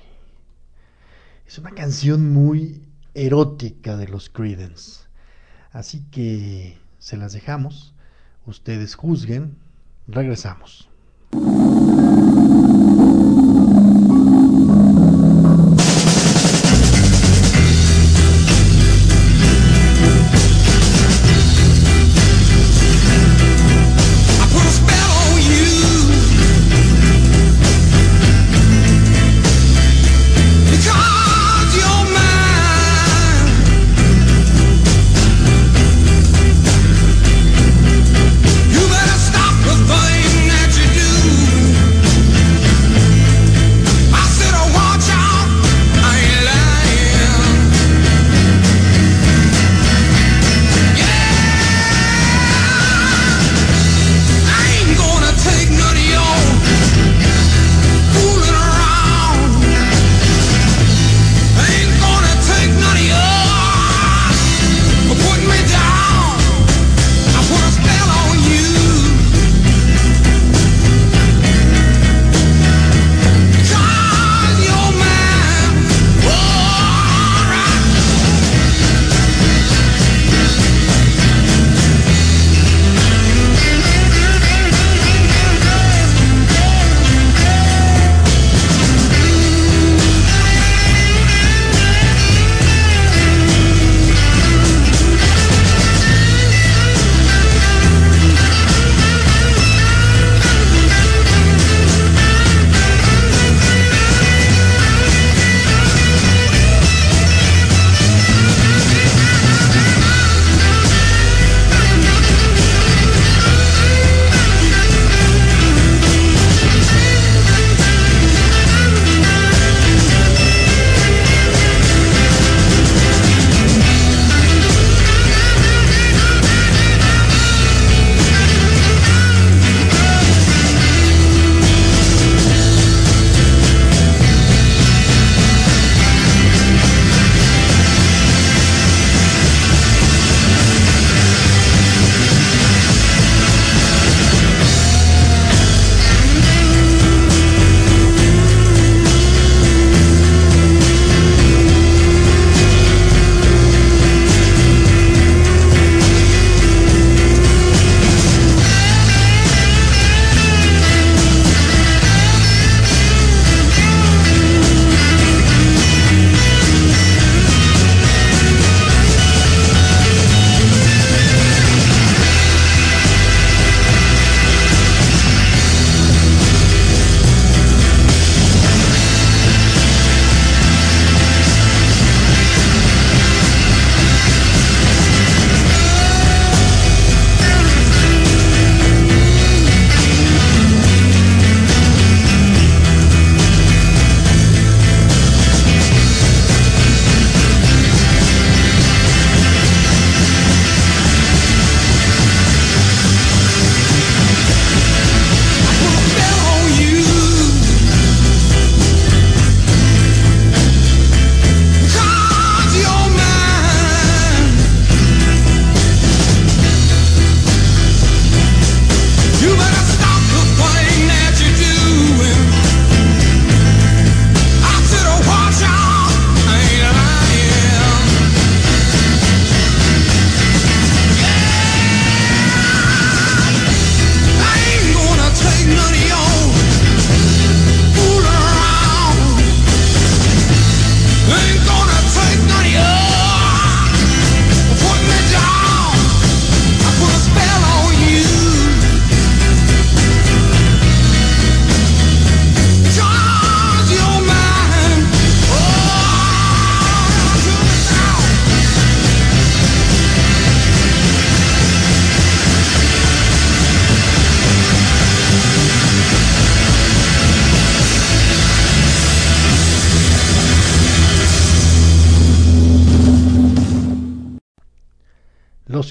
es una canción muy erótica de los Creedence. Así que se las dejamos. Ustedes juzguen. Regresamos.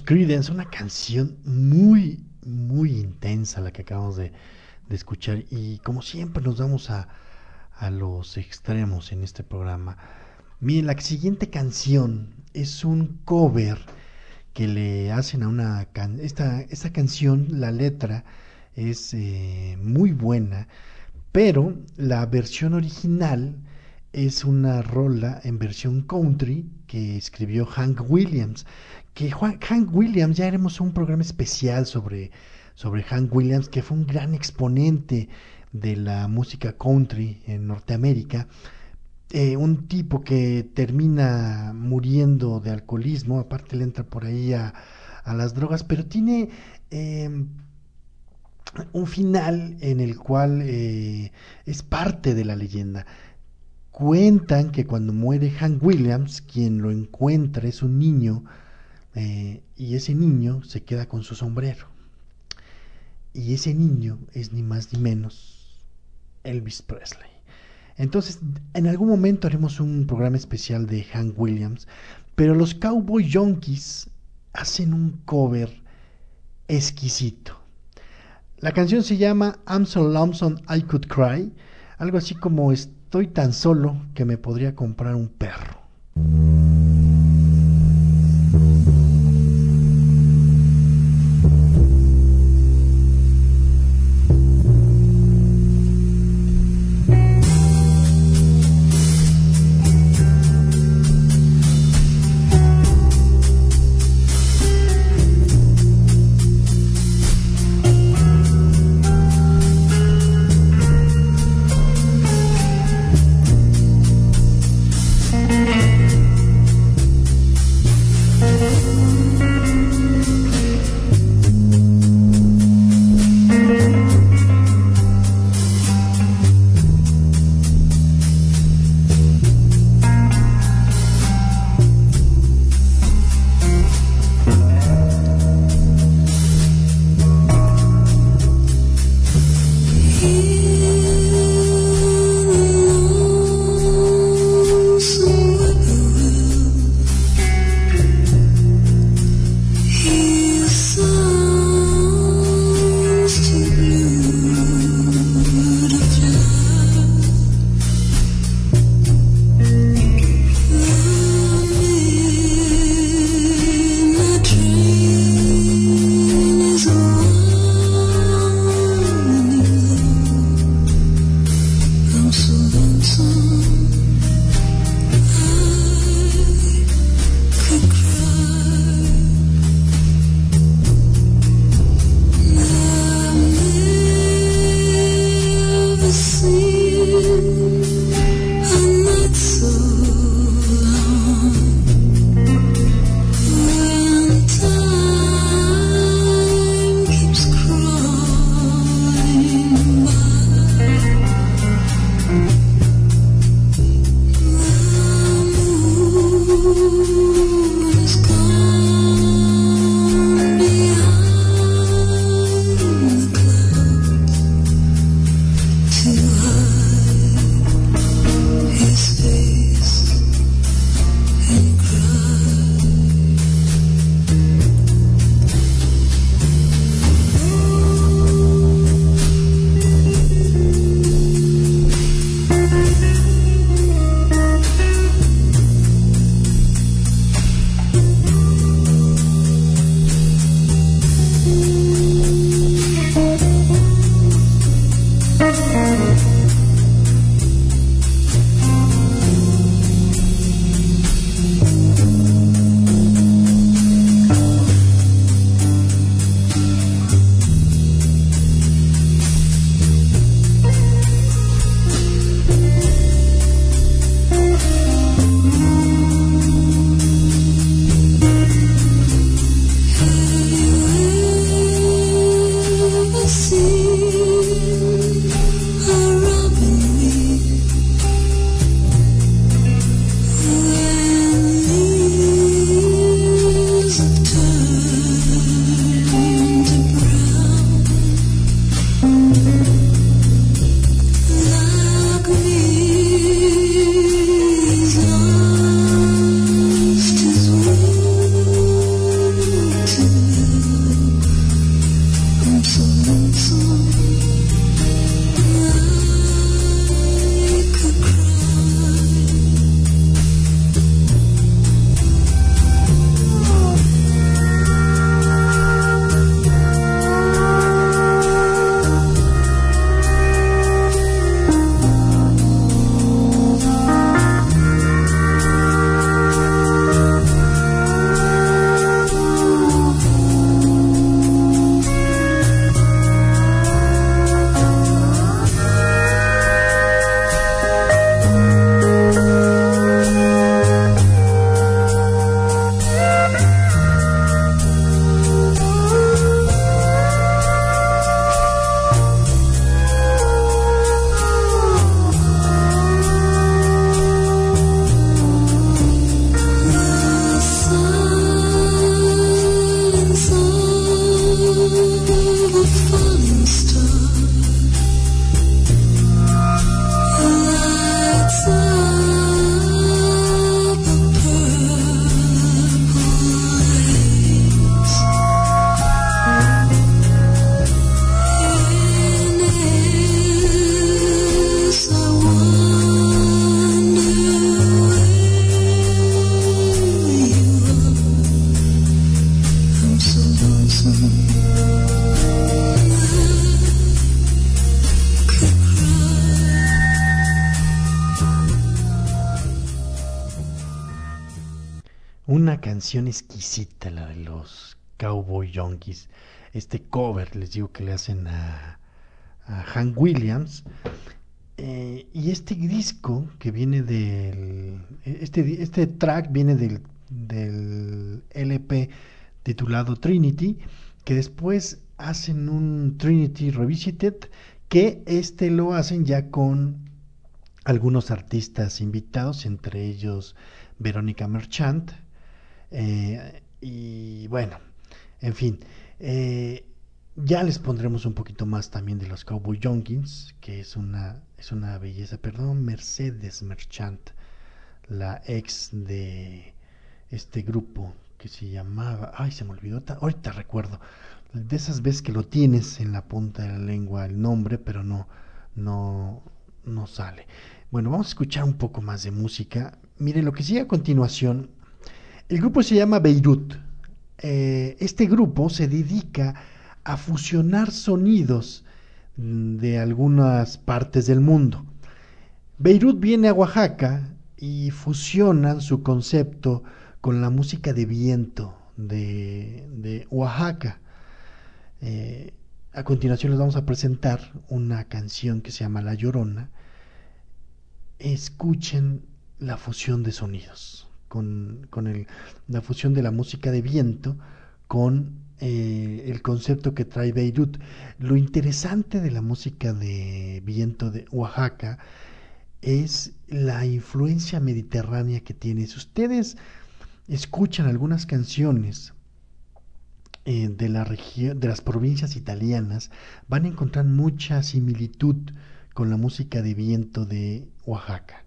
Los Creedence, una canción muy, muy intensa la que acabamos de, de escuchar y como siempre nos vamos a, a los extremos en este programa. Miren, la siguiente canción es un cover que le hacen a una can esta, esta canción, la letra es eh, muy buena, pero la versión original es una rola en versión country que escribió Hank Williams. Que Juan- Hank Williams, ya haremos un programa especial sobre, sobre Hank Williams, que fue un gran exponente de la música country en Norteamérica. Eh, un tipo que termina muriendo de alcoholismo, aparte le entra por ahí a, a las drogas, pero tiene eh, un final en el cual eh, es parte de la leyenda. Cuentan que cuando muere Hank Williams, quien lo encuentra es un niño, eh, y ese niño se queda con su sombrero. Y ese niño es ni más ni menos Elvis Presley. Entonces, en algún momento haremos un programa especial de Hank Williams, pero los Cowboy Junkies hacen un cover exquisito. La canción se llama I'm so lonesome I could cry, algo así como estoy tan solo que me podría comprar un perro. Exquisita, la de los Cowboy Junkies. Este cover, les digo que le hacen a, Hank Williams. Eh, y este disco que viene del. Este, este track viene del, del LP titulado Trinity, que después hacen un Trinity Revisited, que este lo hacen ya con algunos artistas invitados, entre ellos Verónica Merchant. Eh, y bueno, en fin, eh, ya les pondremos un poquito más también de los Cowboy Junkies, que es una, es una belleza, perdón, Mercedes Merchant, la ex de este grupo que se llamaba, ay, se me olvidó, ta- ahorita recuerdo, de esas veces que lo tienes en la punta de la lengua el nombre, pero no, no, no sale. Bueno, vamos a escuchar un poco más de música. Mire, lo que sigue a continuación, el grupo se llama Beirut. Eh, este grupo se dedica a fusionar sonidos mm, de algunas partes del mundo. Beirut viene a Oaxaca y fusionan su concepto con la música de viento de, Oaxaca. Eh, a continuación les vamos a presentar una canción que se llama La Llorona. Escuchen la fusión de sonidos, con, con el- la fusión de la música de viento con eh, el concepto que trae Beirut. Lo interesante de la música de viento de Oaxaca es la influencia mediterránea que tiene. Si ustedes escuchan algunas canciones eh, de la de las provincias italianas, van a encontrar mucha similitud con la música de viento de Oaxaca.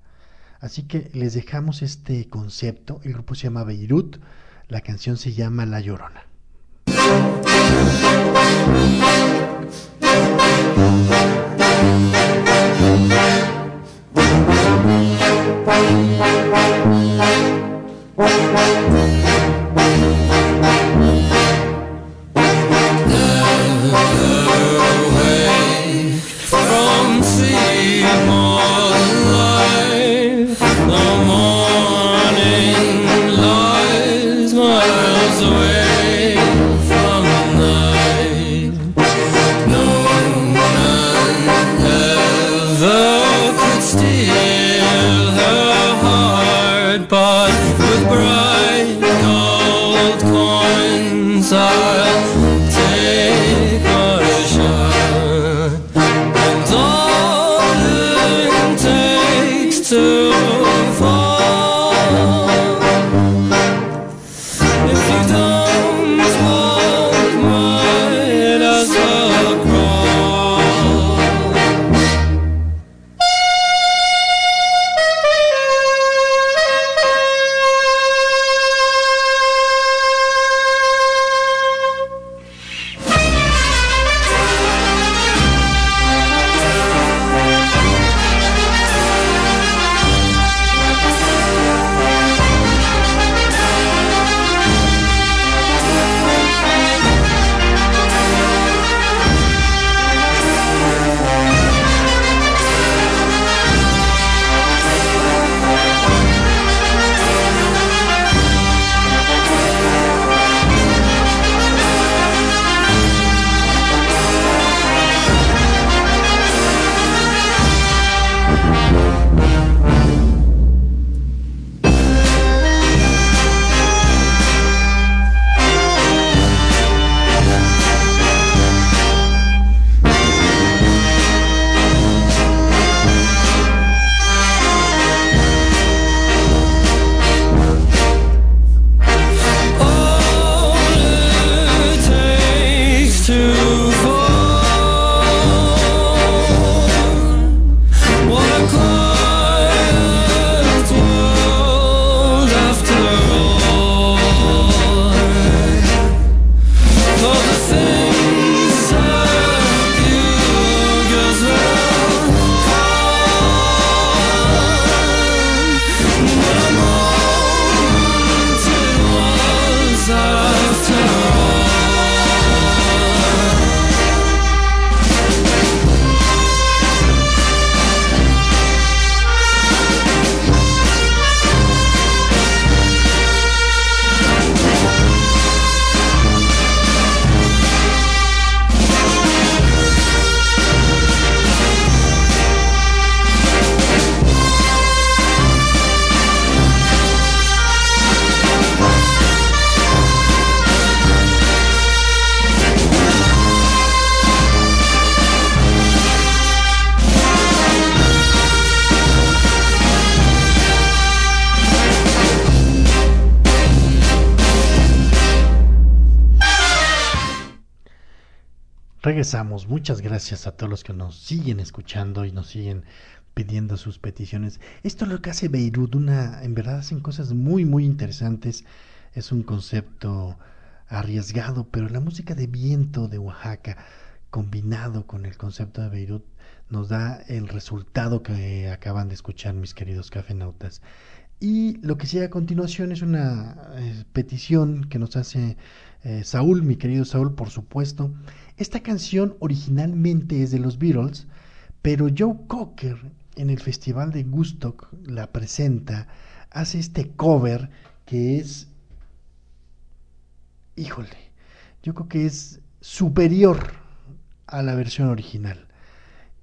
Así que les dejamos este concepto. El grupo se llama Beirut, la canción se llama La Llorona. To gracias a todos los que nos siguen escuchando y nos siguen pidiendo sus peticiones. Esto es lo que hace Beirut, una, en verdad hacen cosas muy, muy interesantes. Es un concepto arriesgado, pero la música de viento de Oaxaca, combinado con el concepto de Beirut, nos da el resultado que acaban de escuchar mis queridos cafenautas. Y lo que sigue a continuación es una eh, petición que nos hace eh, Saúl, mi querido Saúl, por supuesto. Esta canción originalmente es de los Beatles, pero Joe Cocker en el Festival de Woodstock la presenta, hace este cover que es, híjole, yo creo que es superior a la versión original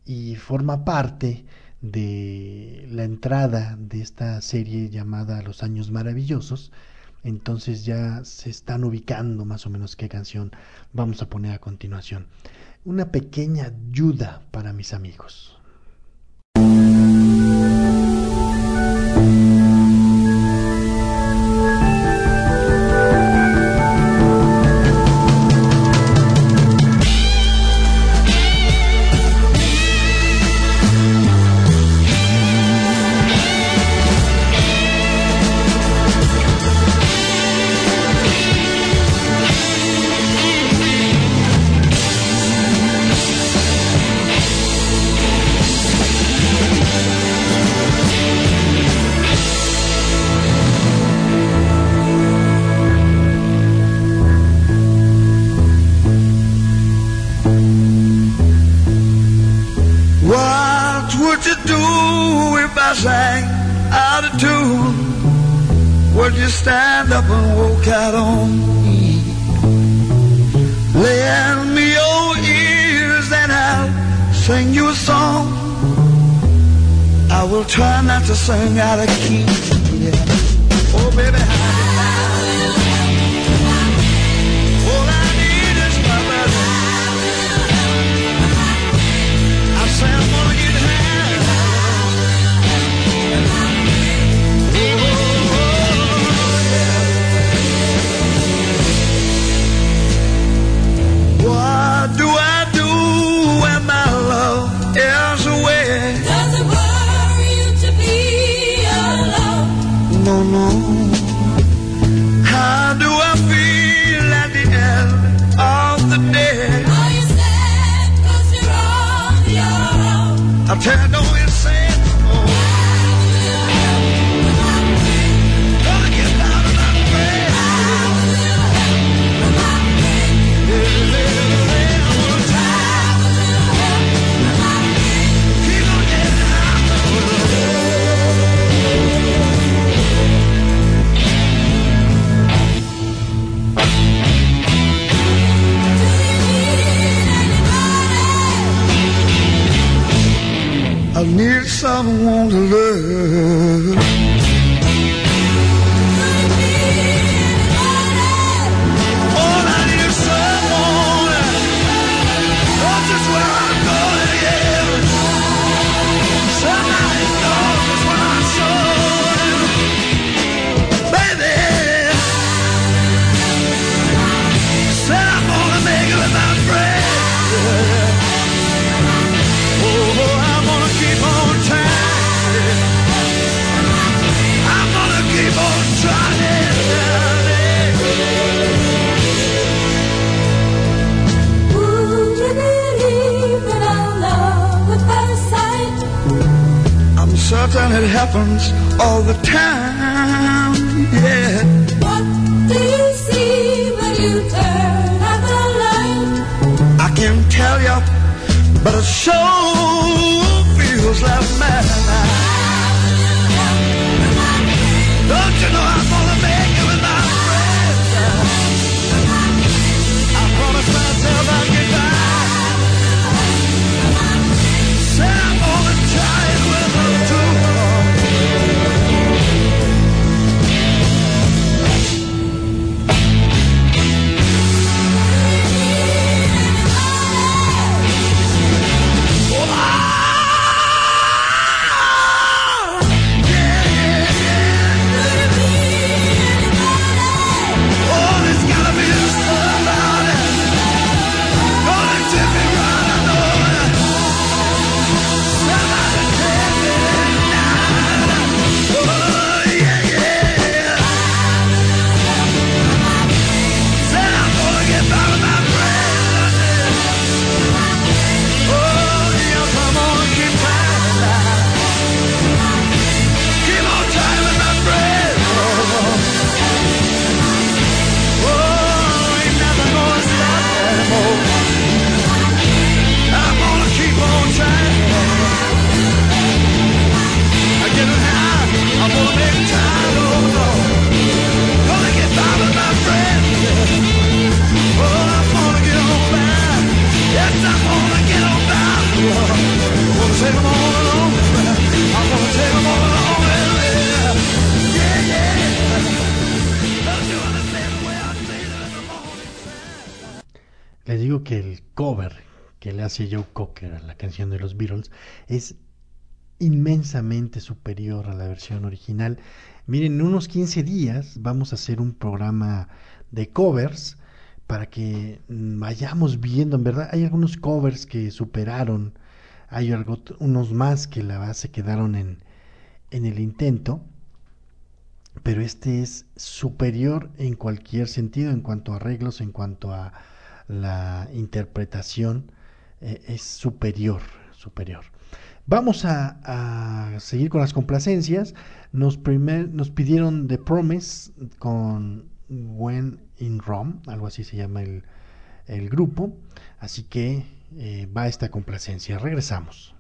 y forma parte de la entrada de esta serie llamada Los Años Maravillosos. Entonces ya se están ubicando más o menos qué canción vamos a poner a continuación. Una pequeña ayuda para mis amigos. Sangar aqui 15 días vamos a hacer un programa de covers para que mm, vayamos viendo, en verdad, hay algunos covers que superaron, hay algo- unos más que la base quedaron en, en el intento, pero este es superior en cualquier sentido, en cuanto a arreglos, en cuanto a la interpretación, eh, es superior, superior. Vamos a seguir con las complacencias. Nos, pidieron The Promise con When in Rome, algo así se llama el, el grupo. Así que eh, va esta complacencia. Regresamos.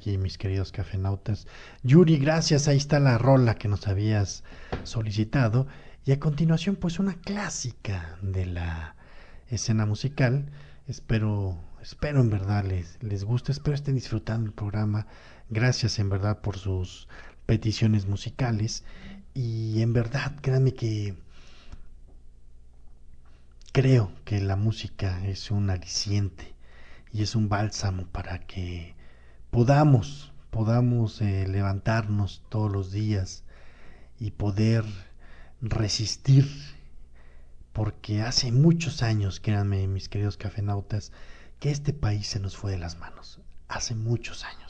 Aquí, mis queridos cafenautas. Yuri, gracias. Ahí está la rola que nos habías solicitado. Y a continuación, pues una clásica de la escena musical. Espero, espero en verdad les, les guste, espero estén disfrutando el programa. Gracias en verdad por sus peticiones musicales. Y en verdad, créanme que creo que la música es un aliciente y es un bálsamo para que podamos, podamos eh, levantarnos todos los días y poder resistir, porque hace muchos años, créanme mis queridos cafenautas, que este país se nos fue de las manos, hace muchos años.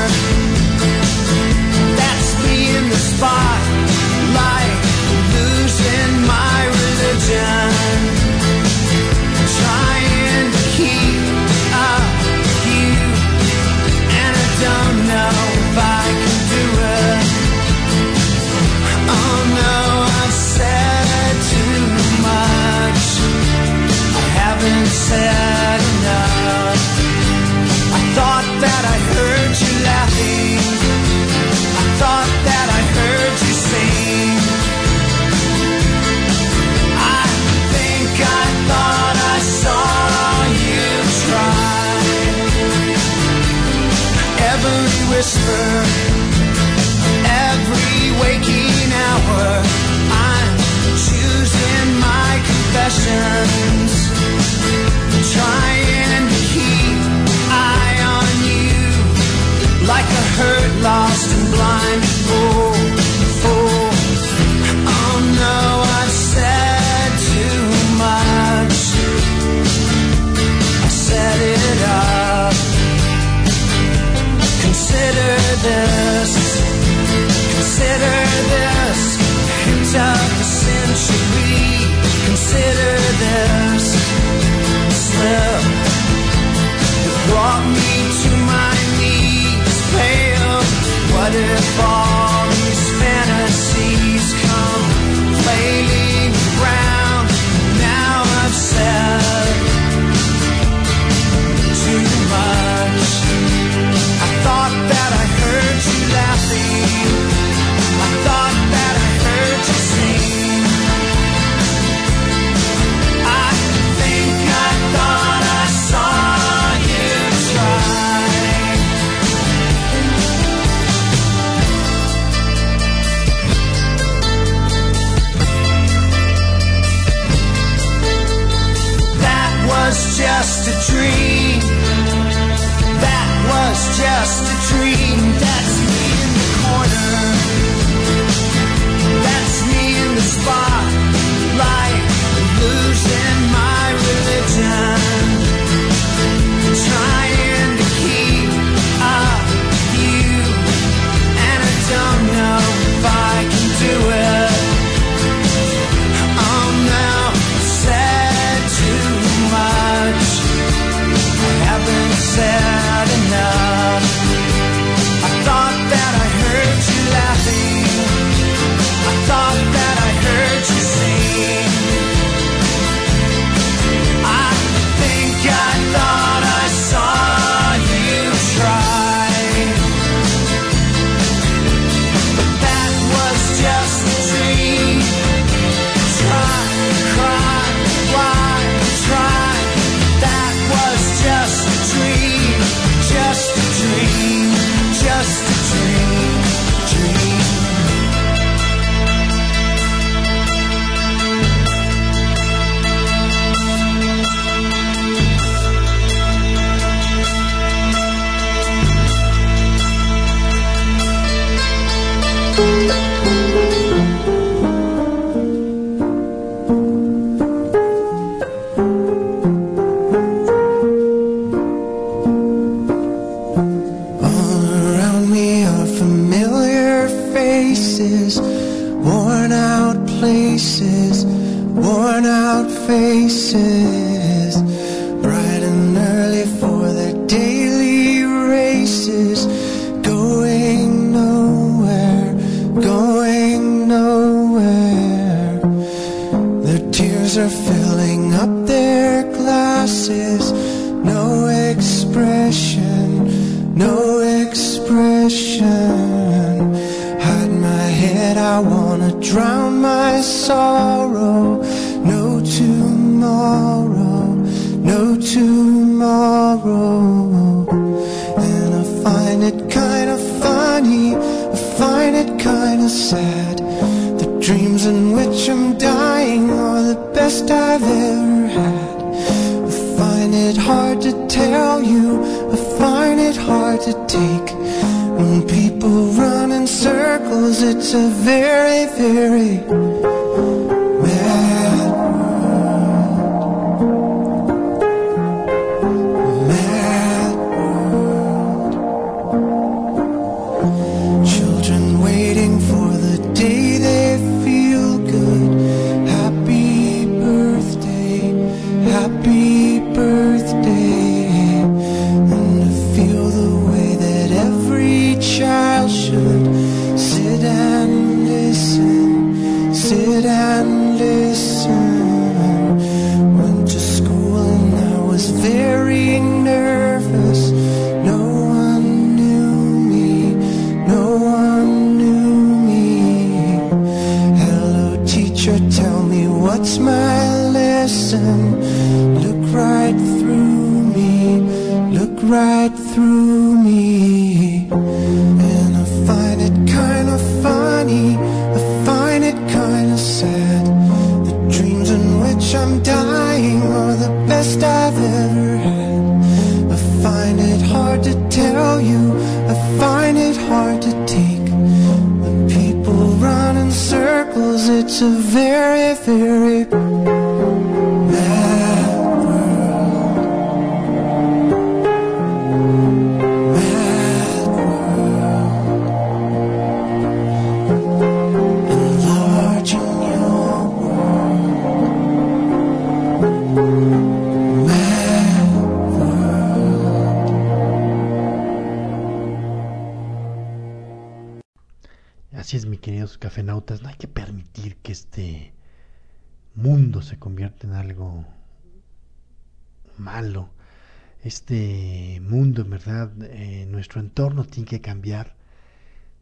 nuestro entorno tiene que cambiar.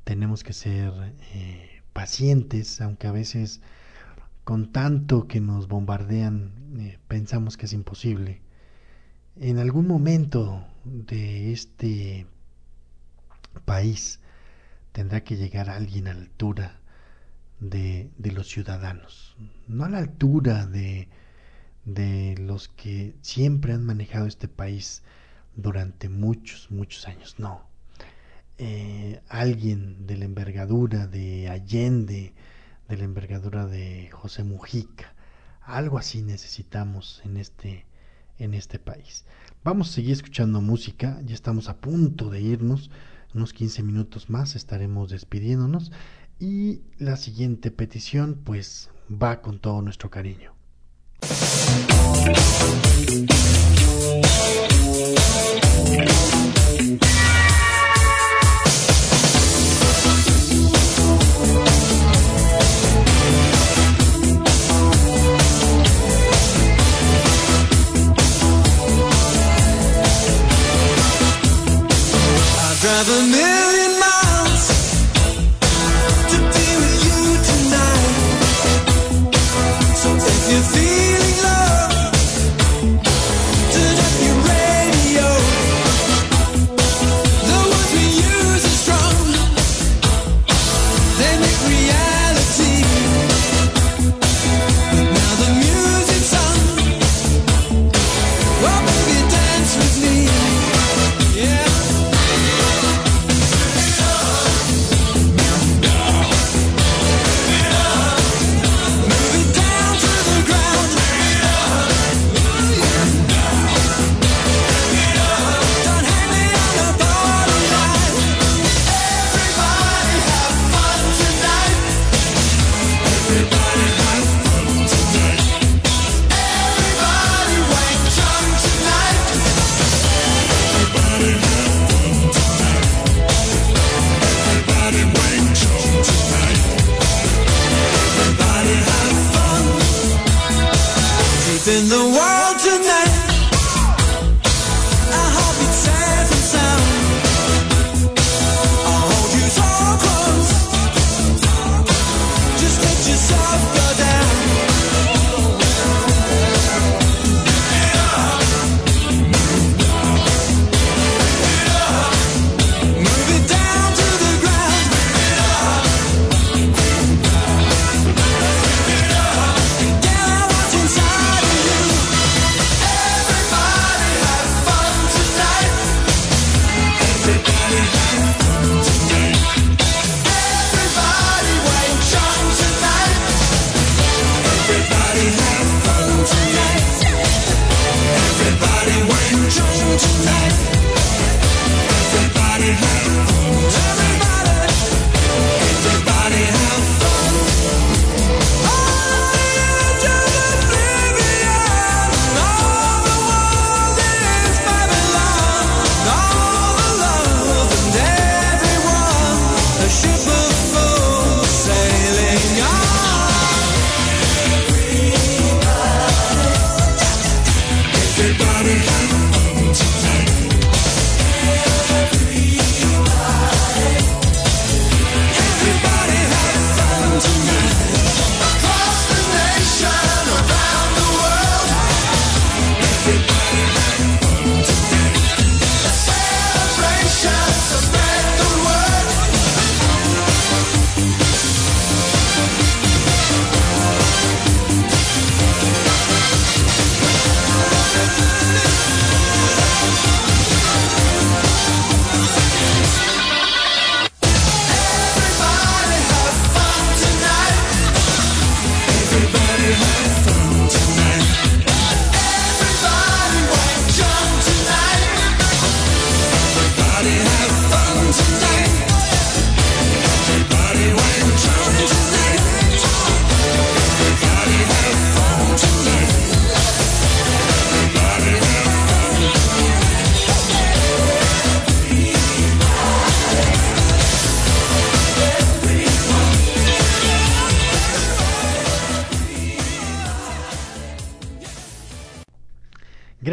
Tenemos que ser eh, pacientes, aunque a veces con tanto que nos bombardean eh, pensamos que es imposible. En algún momento de este país tendrá que llegar alguien a la altura de, los ciudadanos, no a la altura de los que siempre han manejado este país durante muchos, muchos años, no. Eh, alguien de la envergadura de Allende, de la envergadura de José Mujica, algo así necesitamos en este, en este país. Vamos a seguir escuchando música, ya estamos a punto de irnos, unos 15 minutos más estaremos despidiéndonos y la siguiente petición pues va con todo nuestro cariño. never miss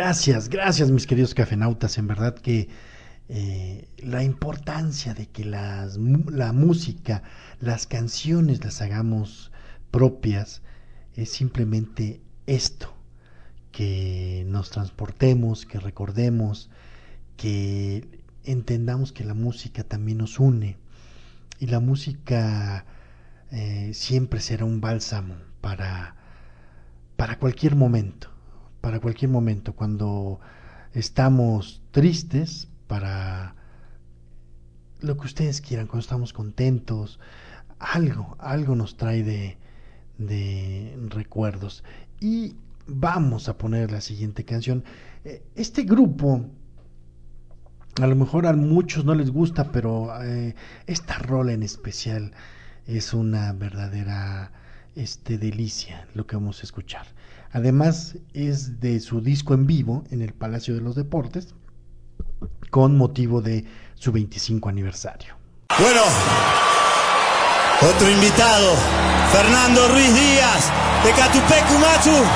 Gracias, gracias mis queridos cafenautas. En verdad que eh, la importancia de que la música, las canciones las hagamos propias es simplemente esto, que nos transportemos, que recordemos, que entendamos que la música también nos une y la música eh, siempre será un bálsamo para, para cualquier momento, para cualquier momento, cuando estamos tristes, para lo que ustedes quieran, cuando estamos contentos, algo, algo nos trae de, recuerdos. Y vamos a poner la siguiente canción. Eh, Este grupo, a lo mejor a muchos no les gusta, pero eh, esta rola en especial es una verdadera este, delicia lo que vamos a escuchar. Además es de su disco en vivo en el Palacio de los Deportes con motivo de su 25 aniversario. Bueno, otro invitado, Fernando Ruiz Díaz, de Catupecu Machu.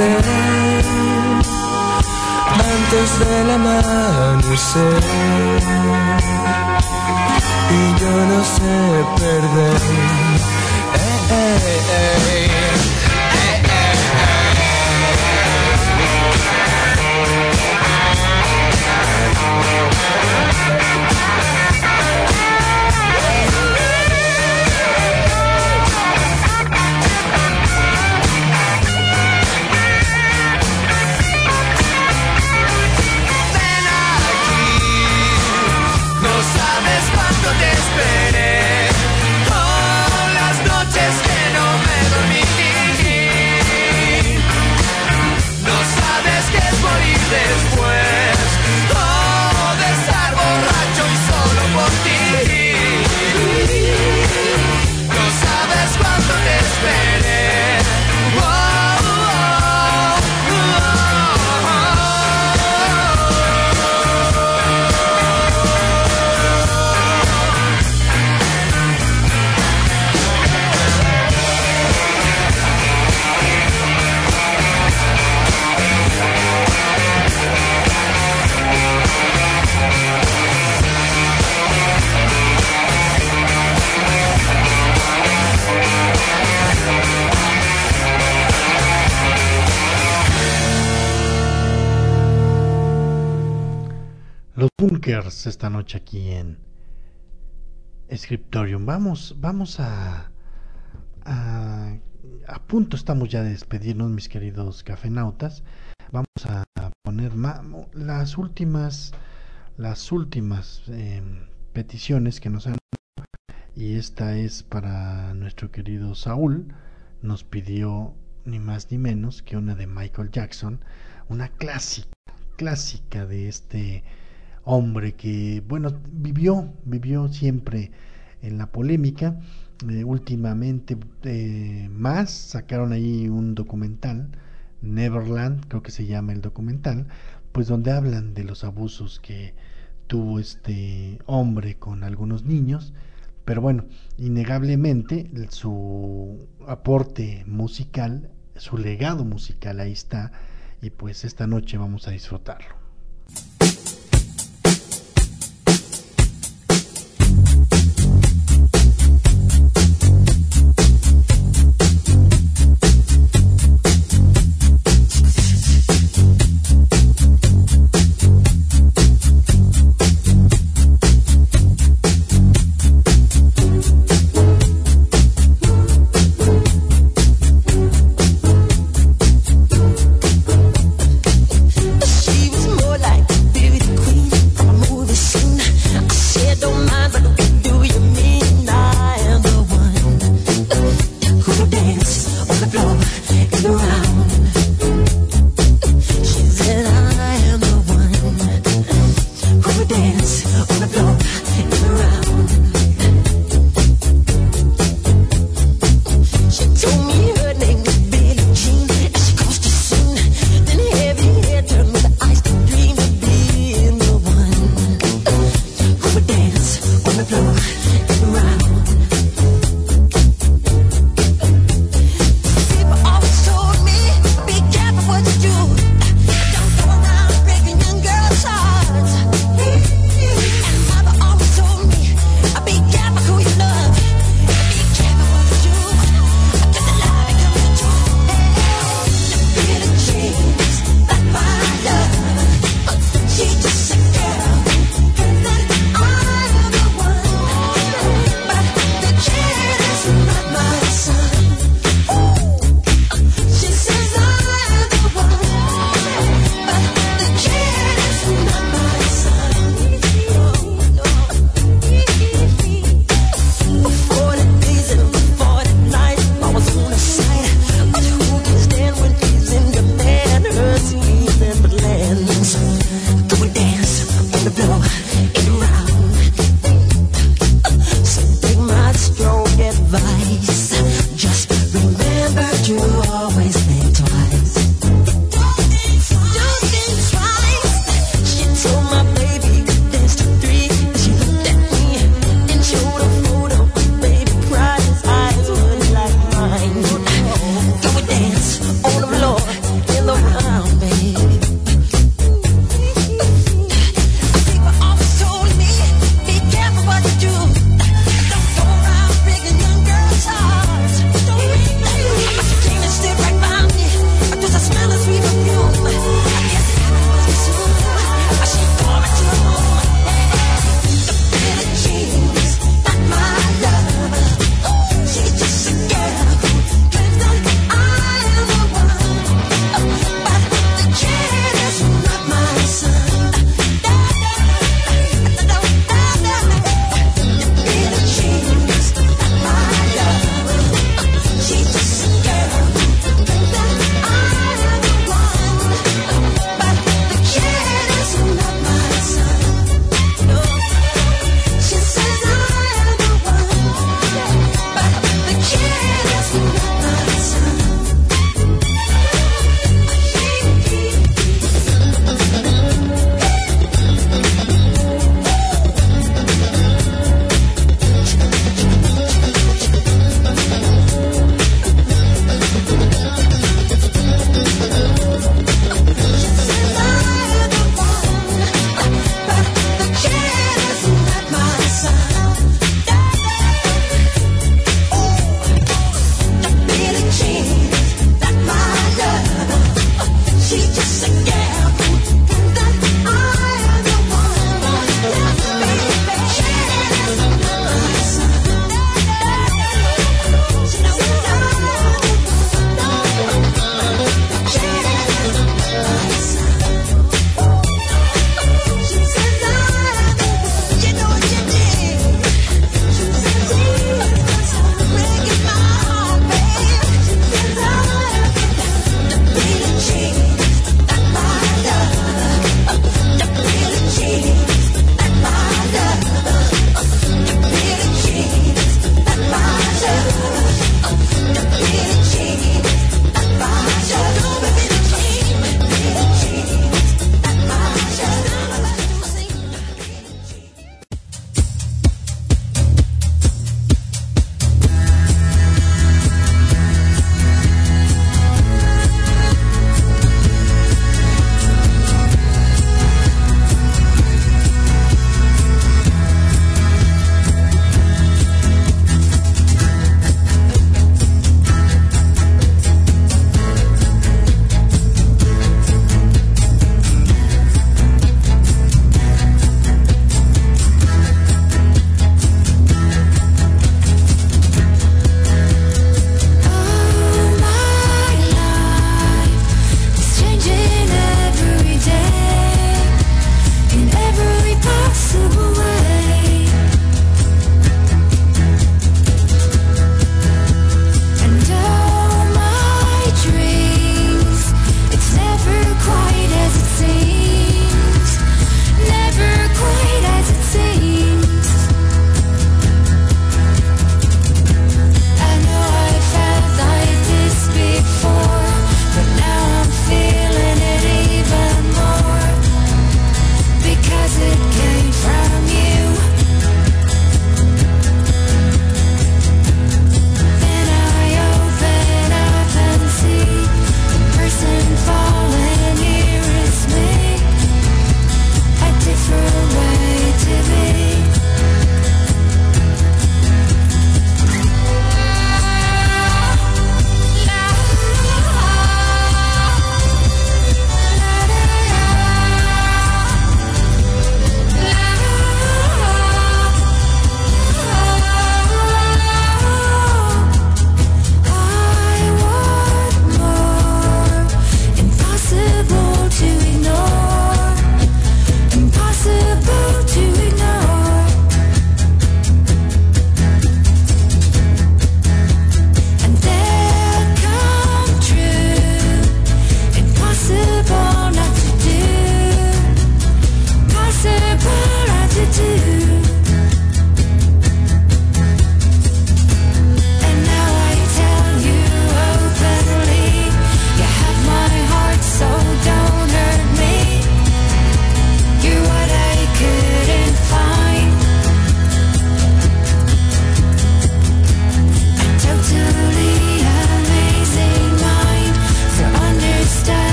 Hacer. antes del amanecer. Y yo no sé perder. Eh, eh, eh. Esta noche aquí en Scriptorium. Vamos, vamos a, a punto estamos ya de despedirnos, mis queridos cafenautas. Vamos a poner las últimas las últimas eh, peticiones que nos han y esta es para nuestro querido Saúl. Nos pidió ni más ni menos que una de Michael Jackson, una clásica, clásica de este hombre que, bueno, vivió, vivió siempre en la polémica. Eh, últimamente eh, más sacaron ahí un documental, Neverland, creo que se llama el documental, pues donde hablan de los abusos que tuvo este hombre con algunos niños. Pero bueno, innegablemente su aporte musical, su legado musical ahí está y pues esta noche vamos a disfrutarlo.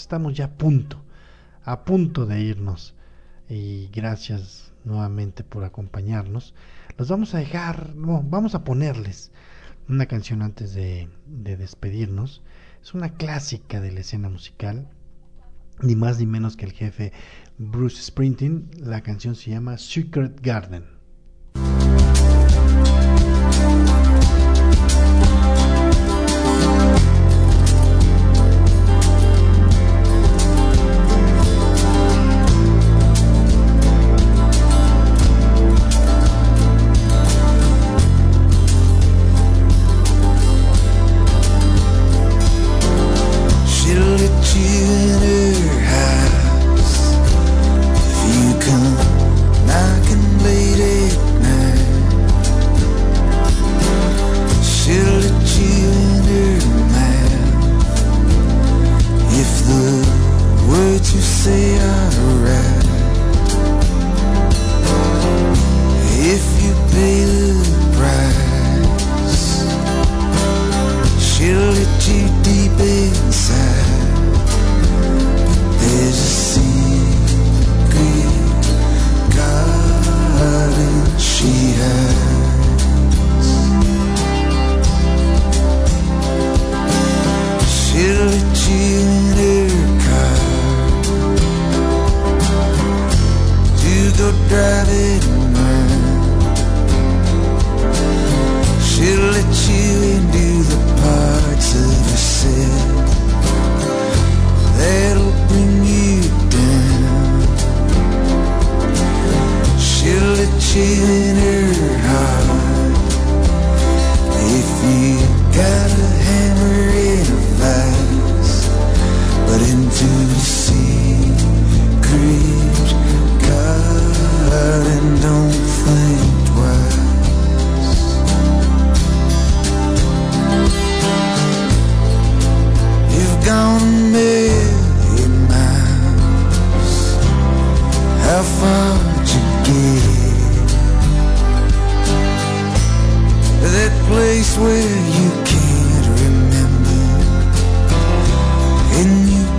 estamos ya a punto, a punto de irnos. Y gracias nuevamente por acompañarnos. Los vamos a dejar, vamos a ponerles una canción antes de, de despedirnos. Es una clásica de la escena musical, ni más ni menos que el jefe Bruce Sprinting. La canción se llama Secret Garden.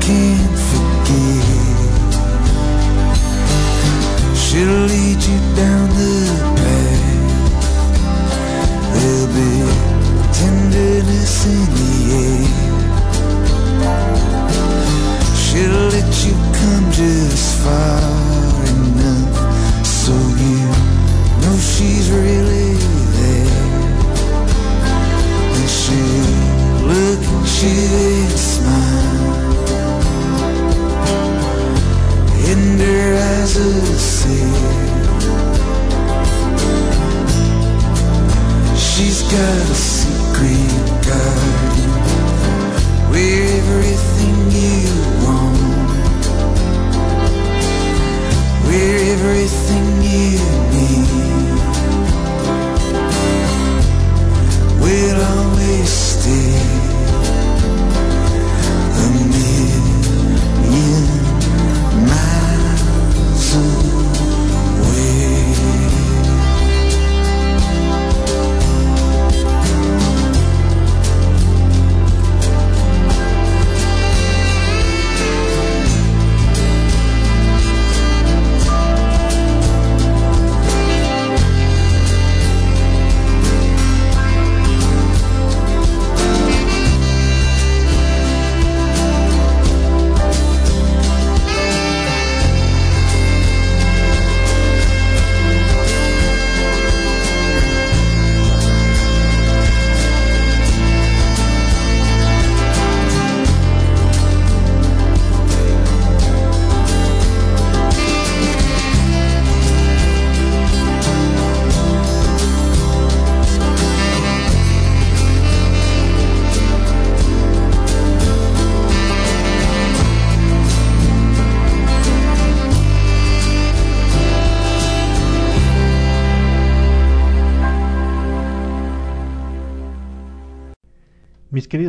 king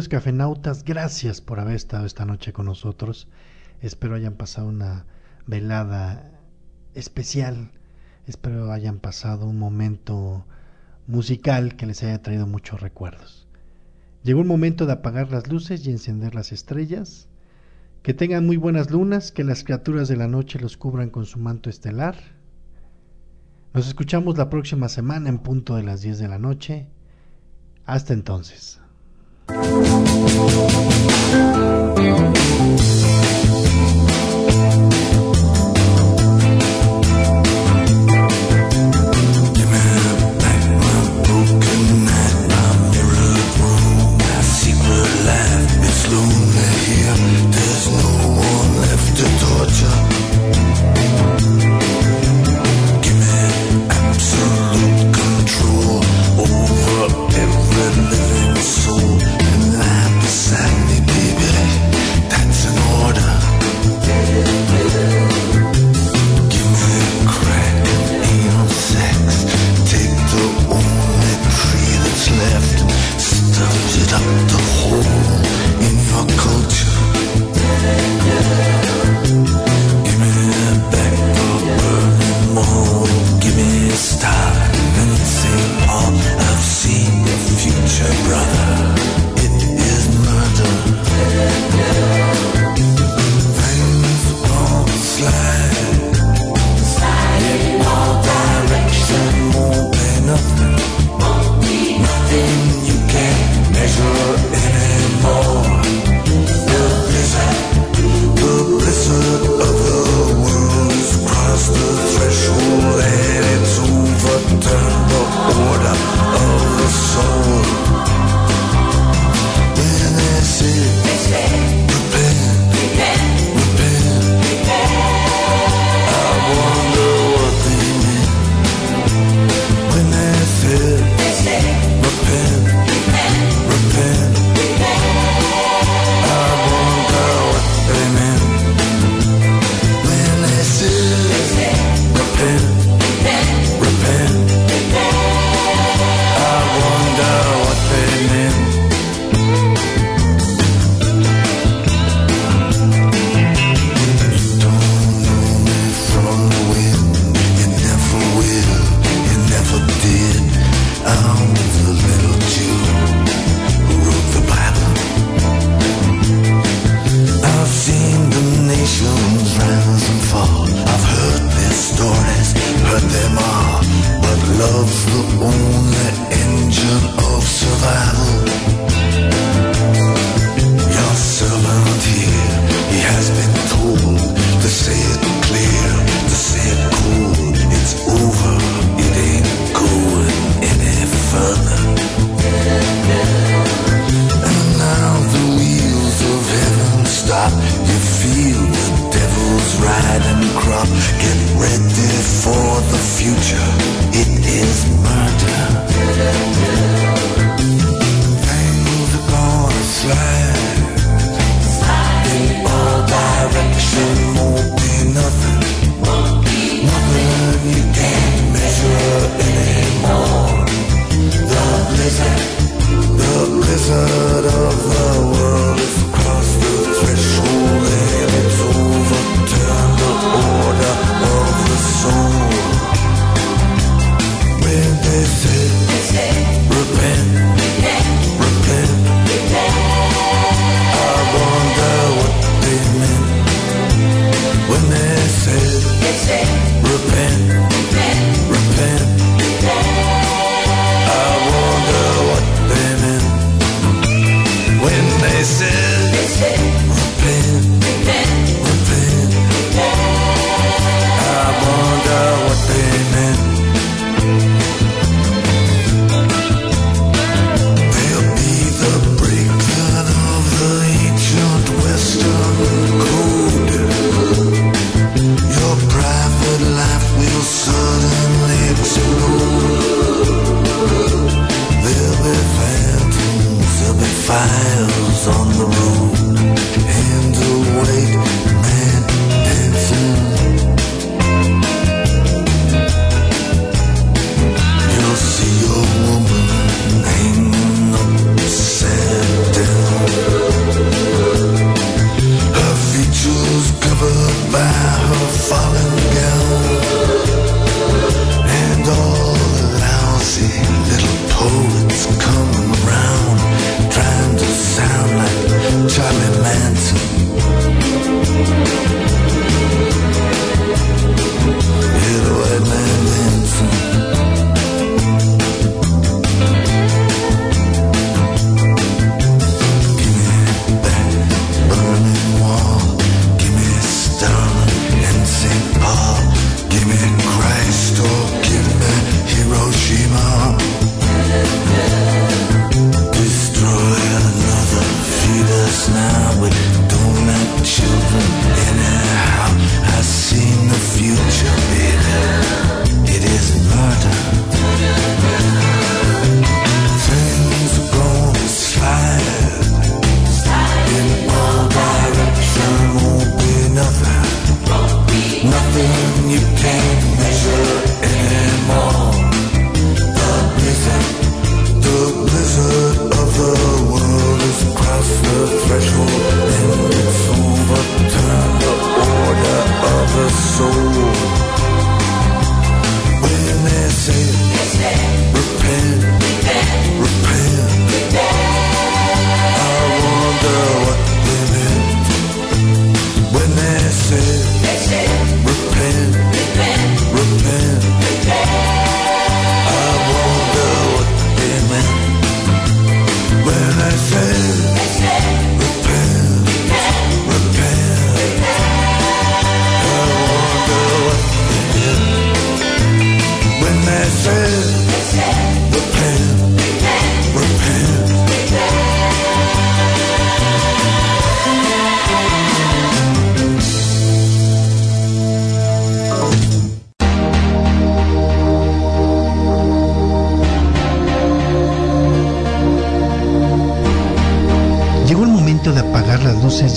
cafenautas, gracias por haber estado esta noche con nosotros. Espero hayan pasado una velada especial. Espero hayan pasado un momento musical que les haya traído muchos recuerdos. Llegó el momento de apagar las luces y encender las estrellas. Que tengan muy buenas lunas, que las criaturas de la noche los cubran con su manto estelar. Nos escuchamos la próxima semana en punto de las 10 de la noche. Hasta entonces. Thank you.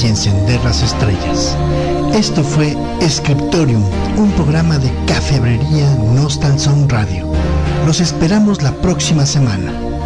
Y encender las estrellas. Esto fue Scriptorium, un programa de cafebrería Nostalson Radio. Los esperamos la próxima semana.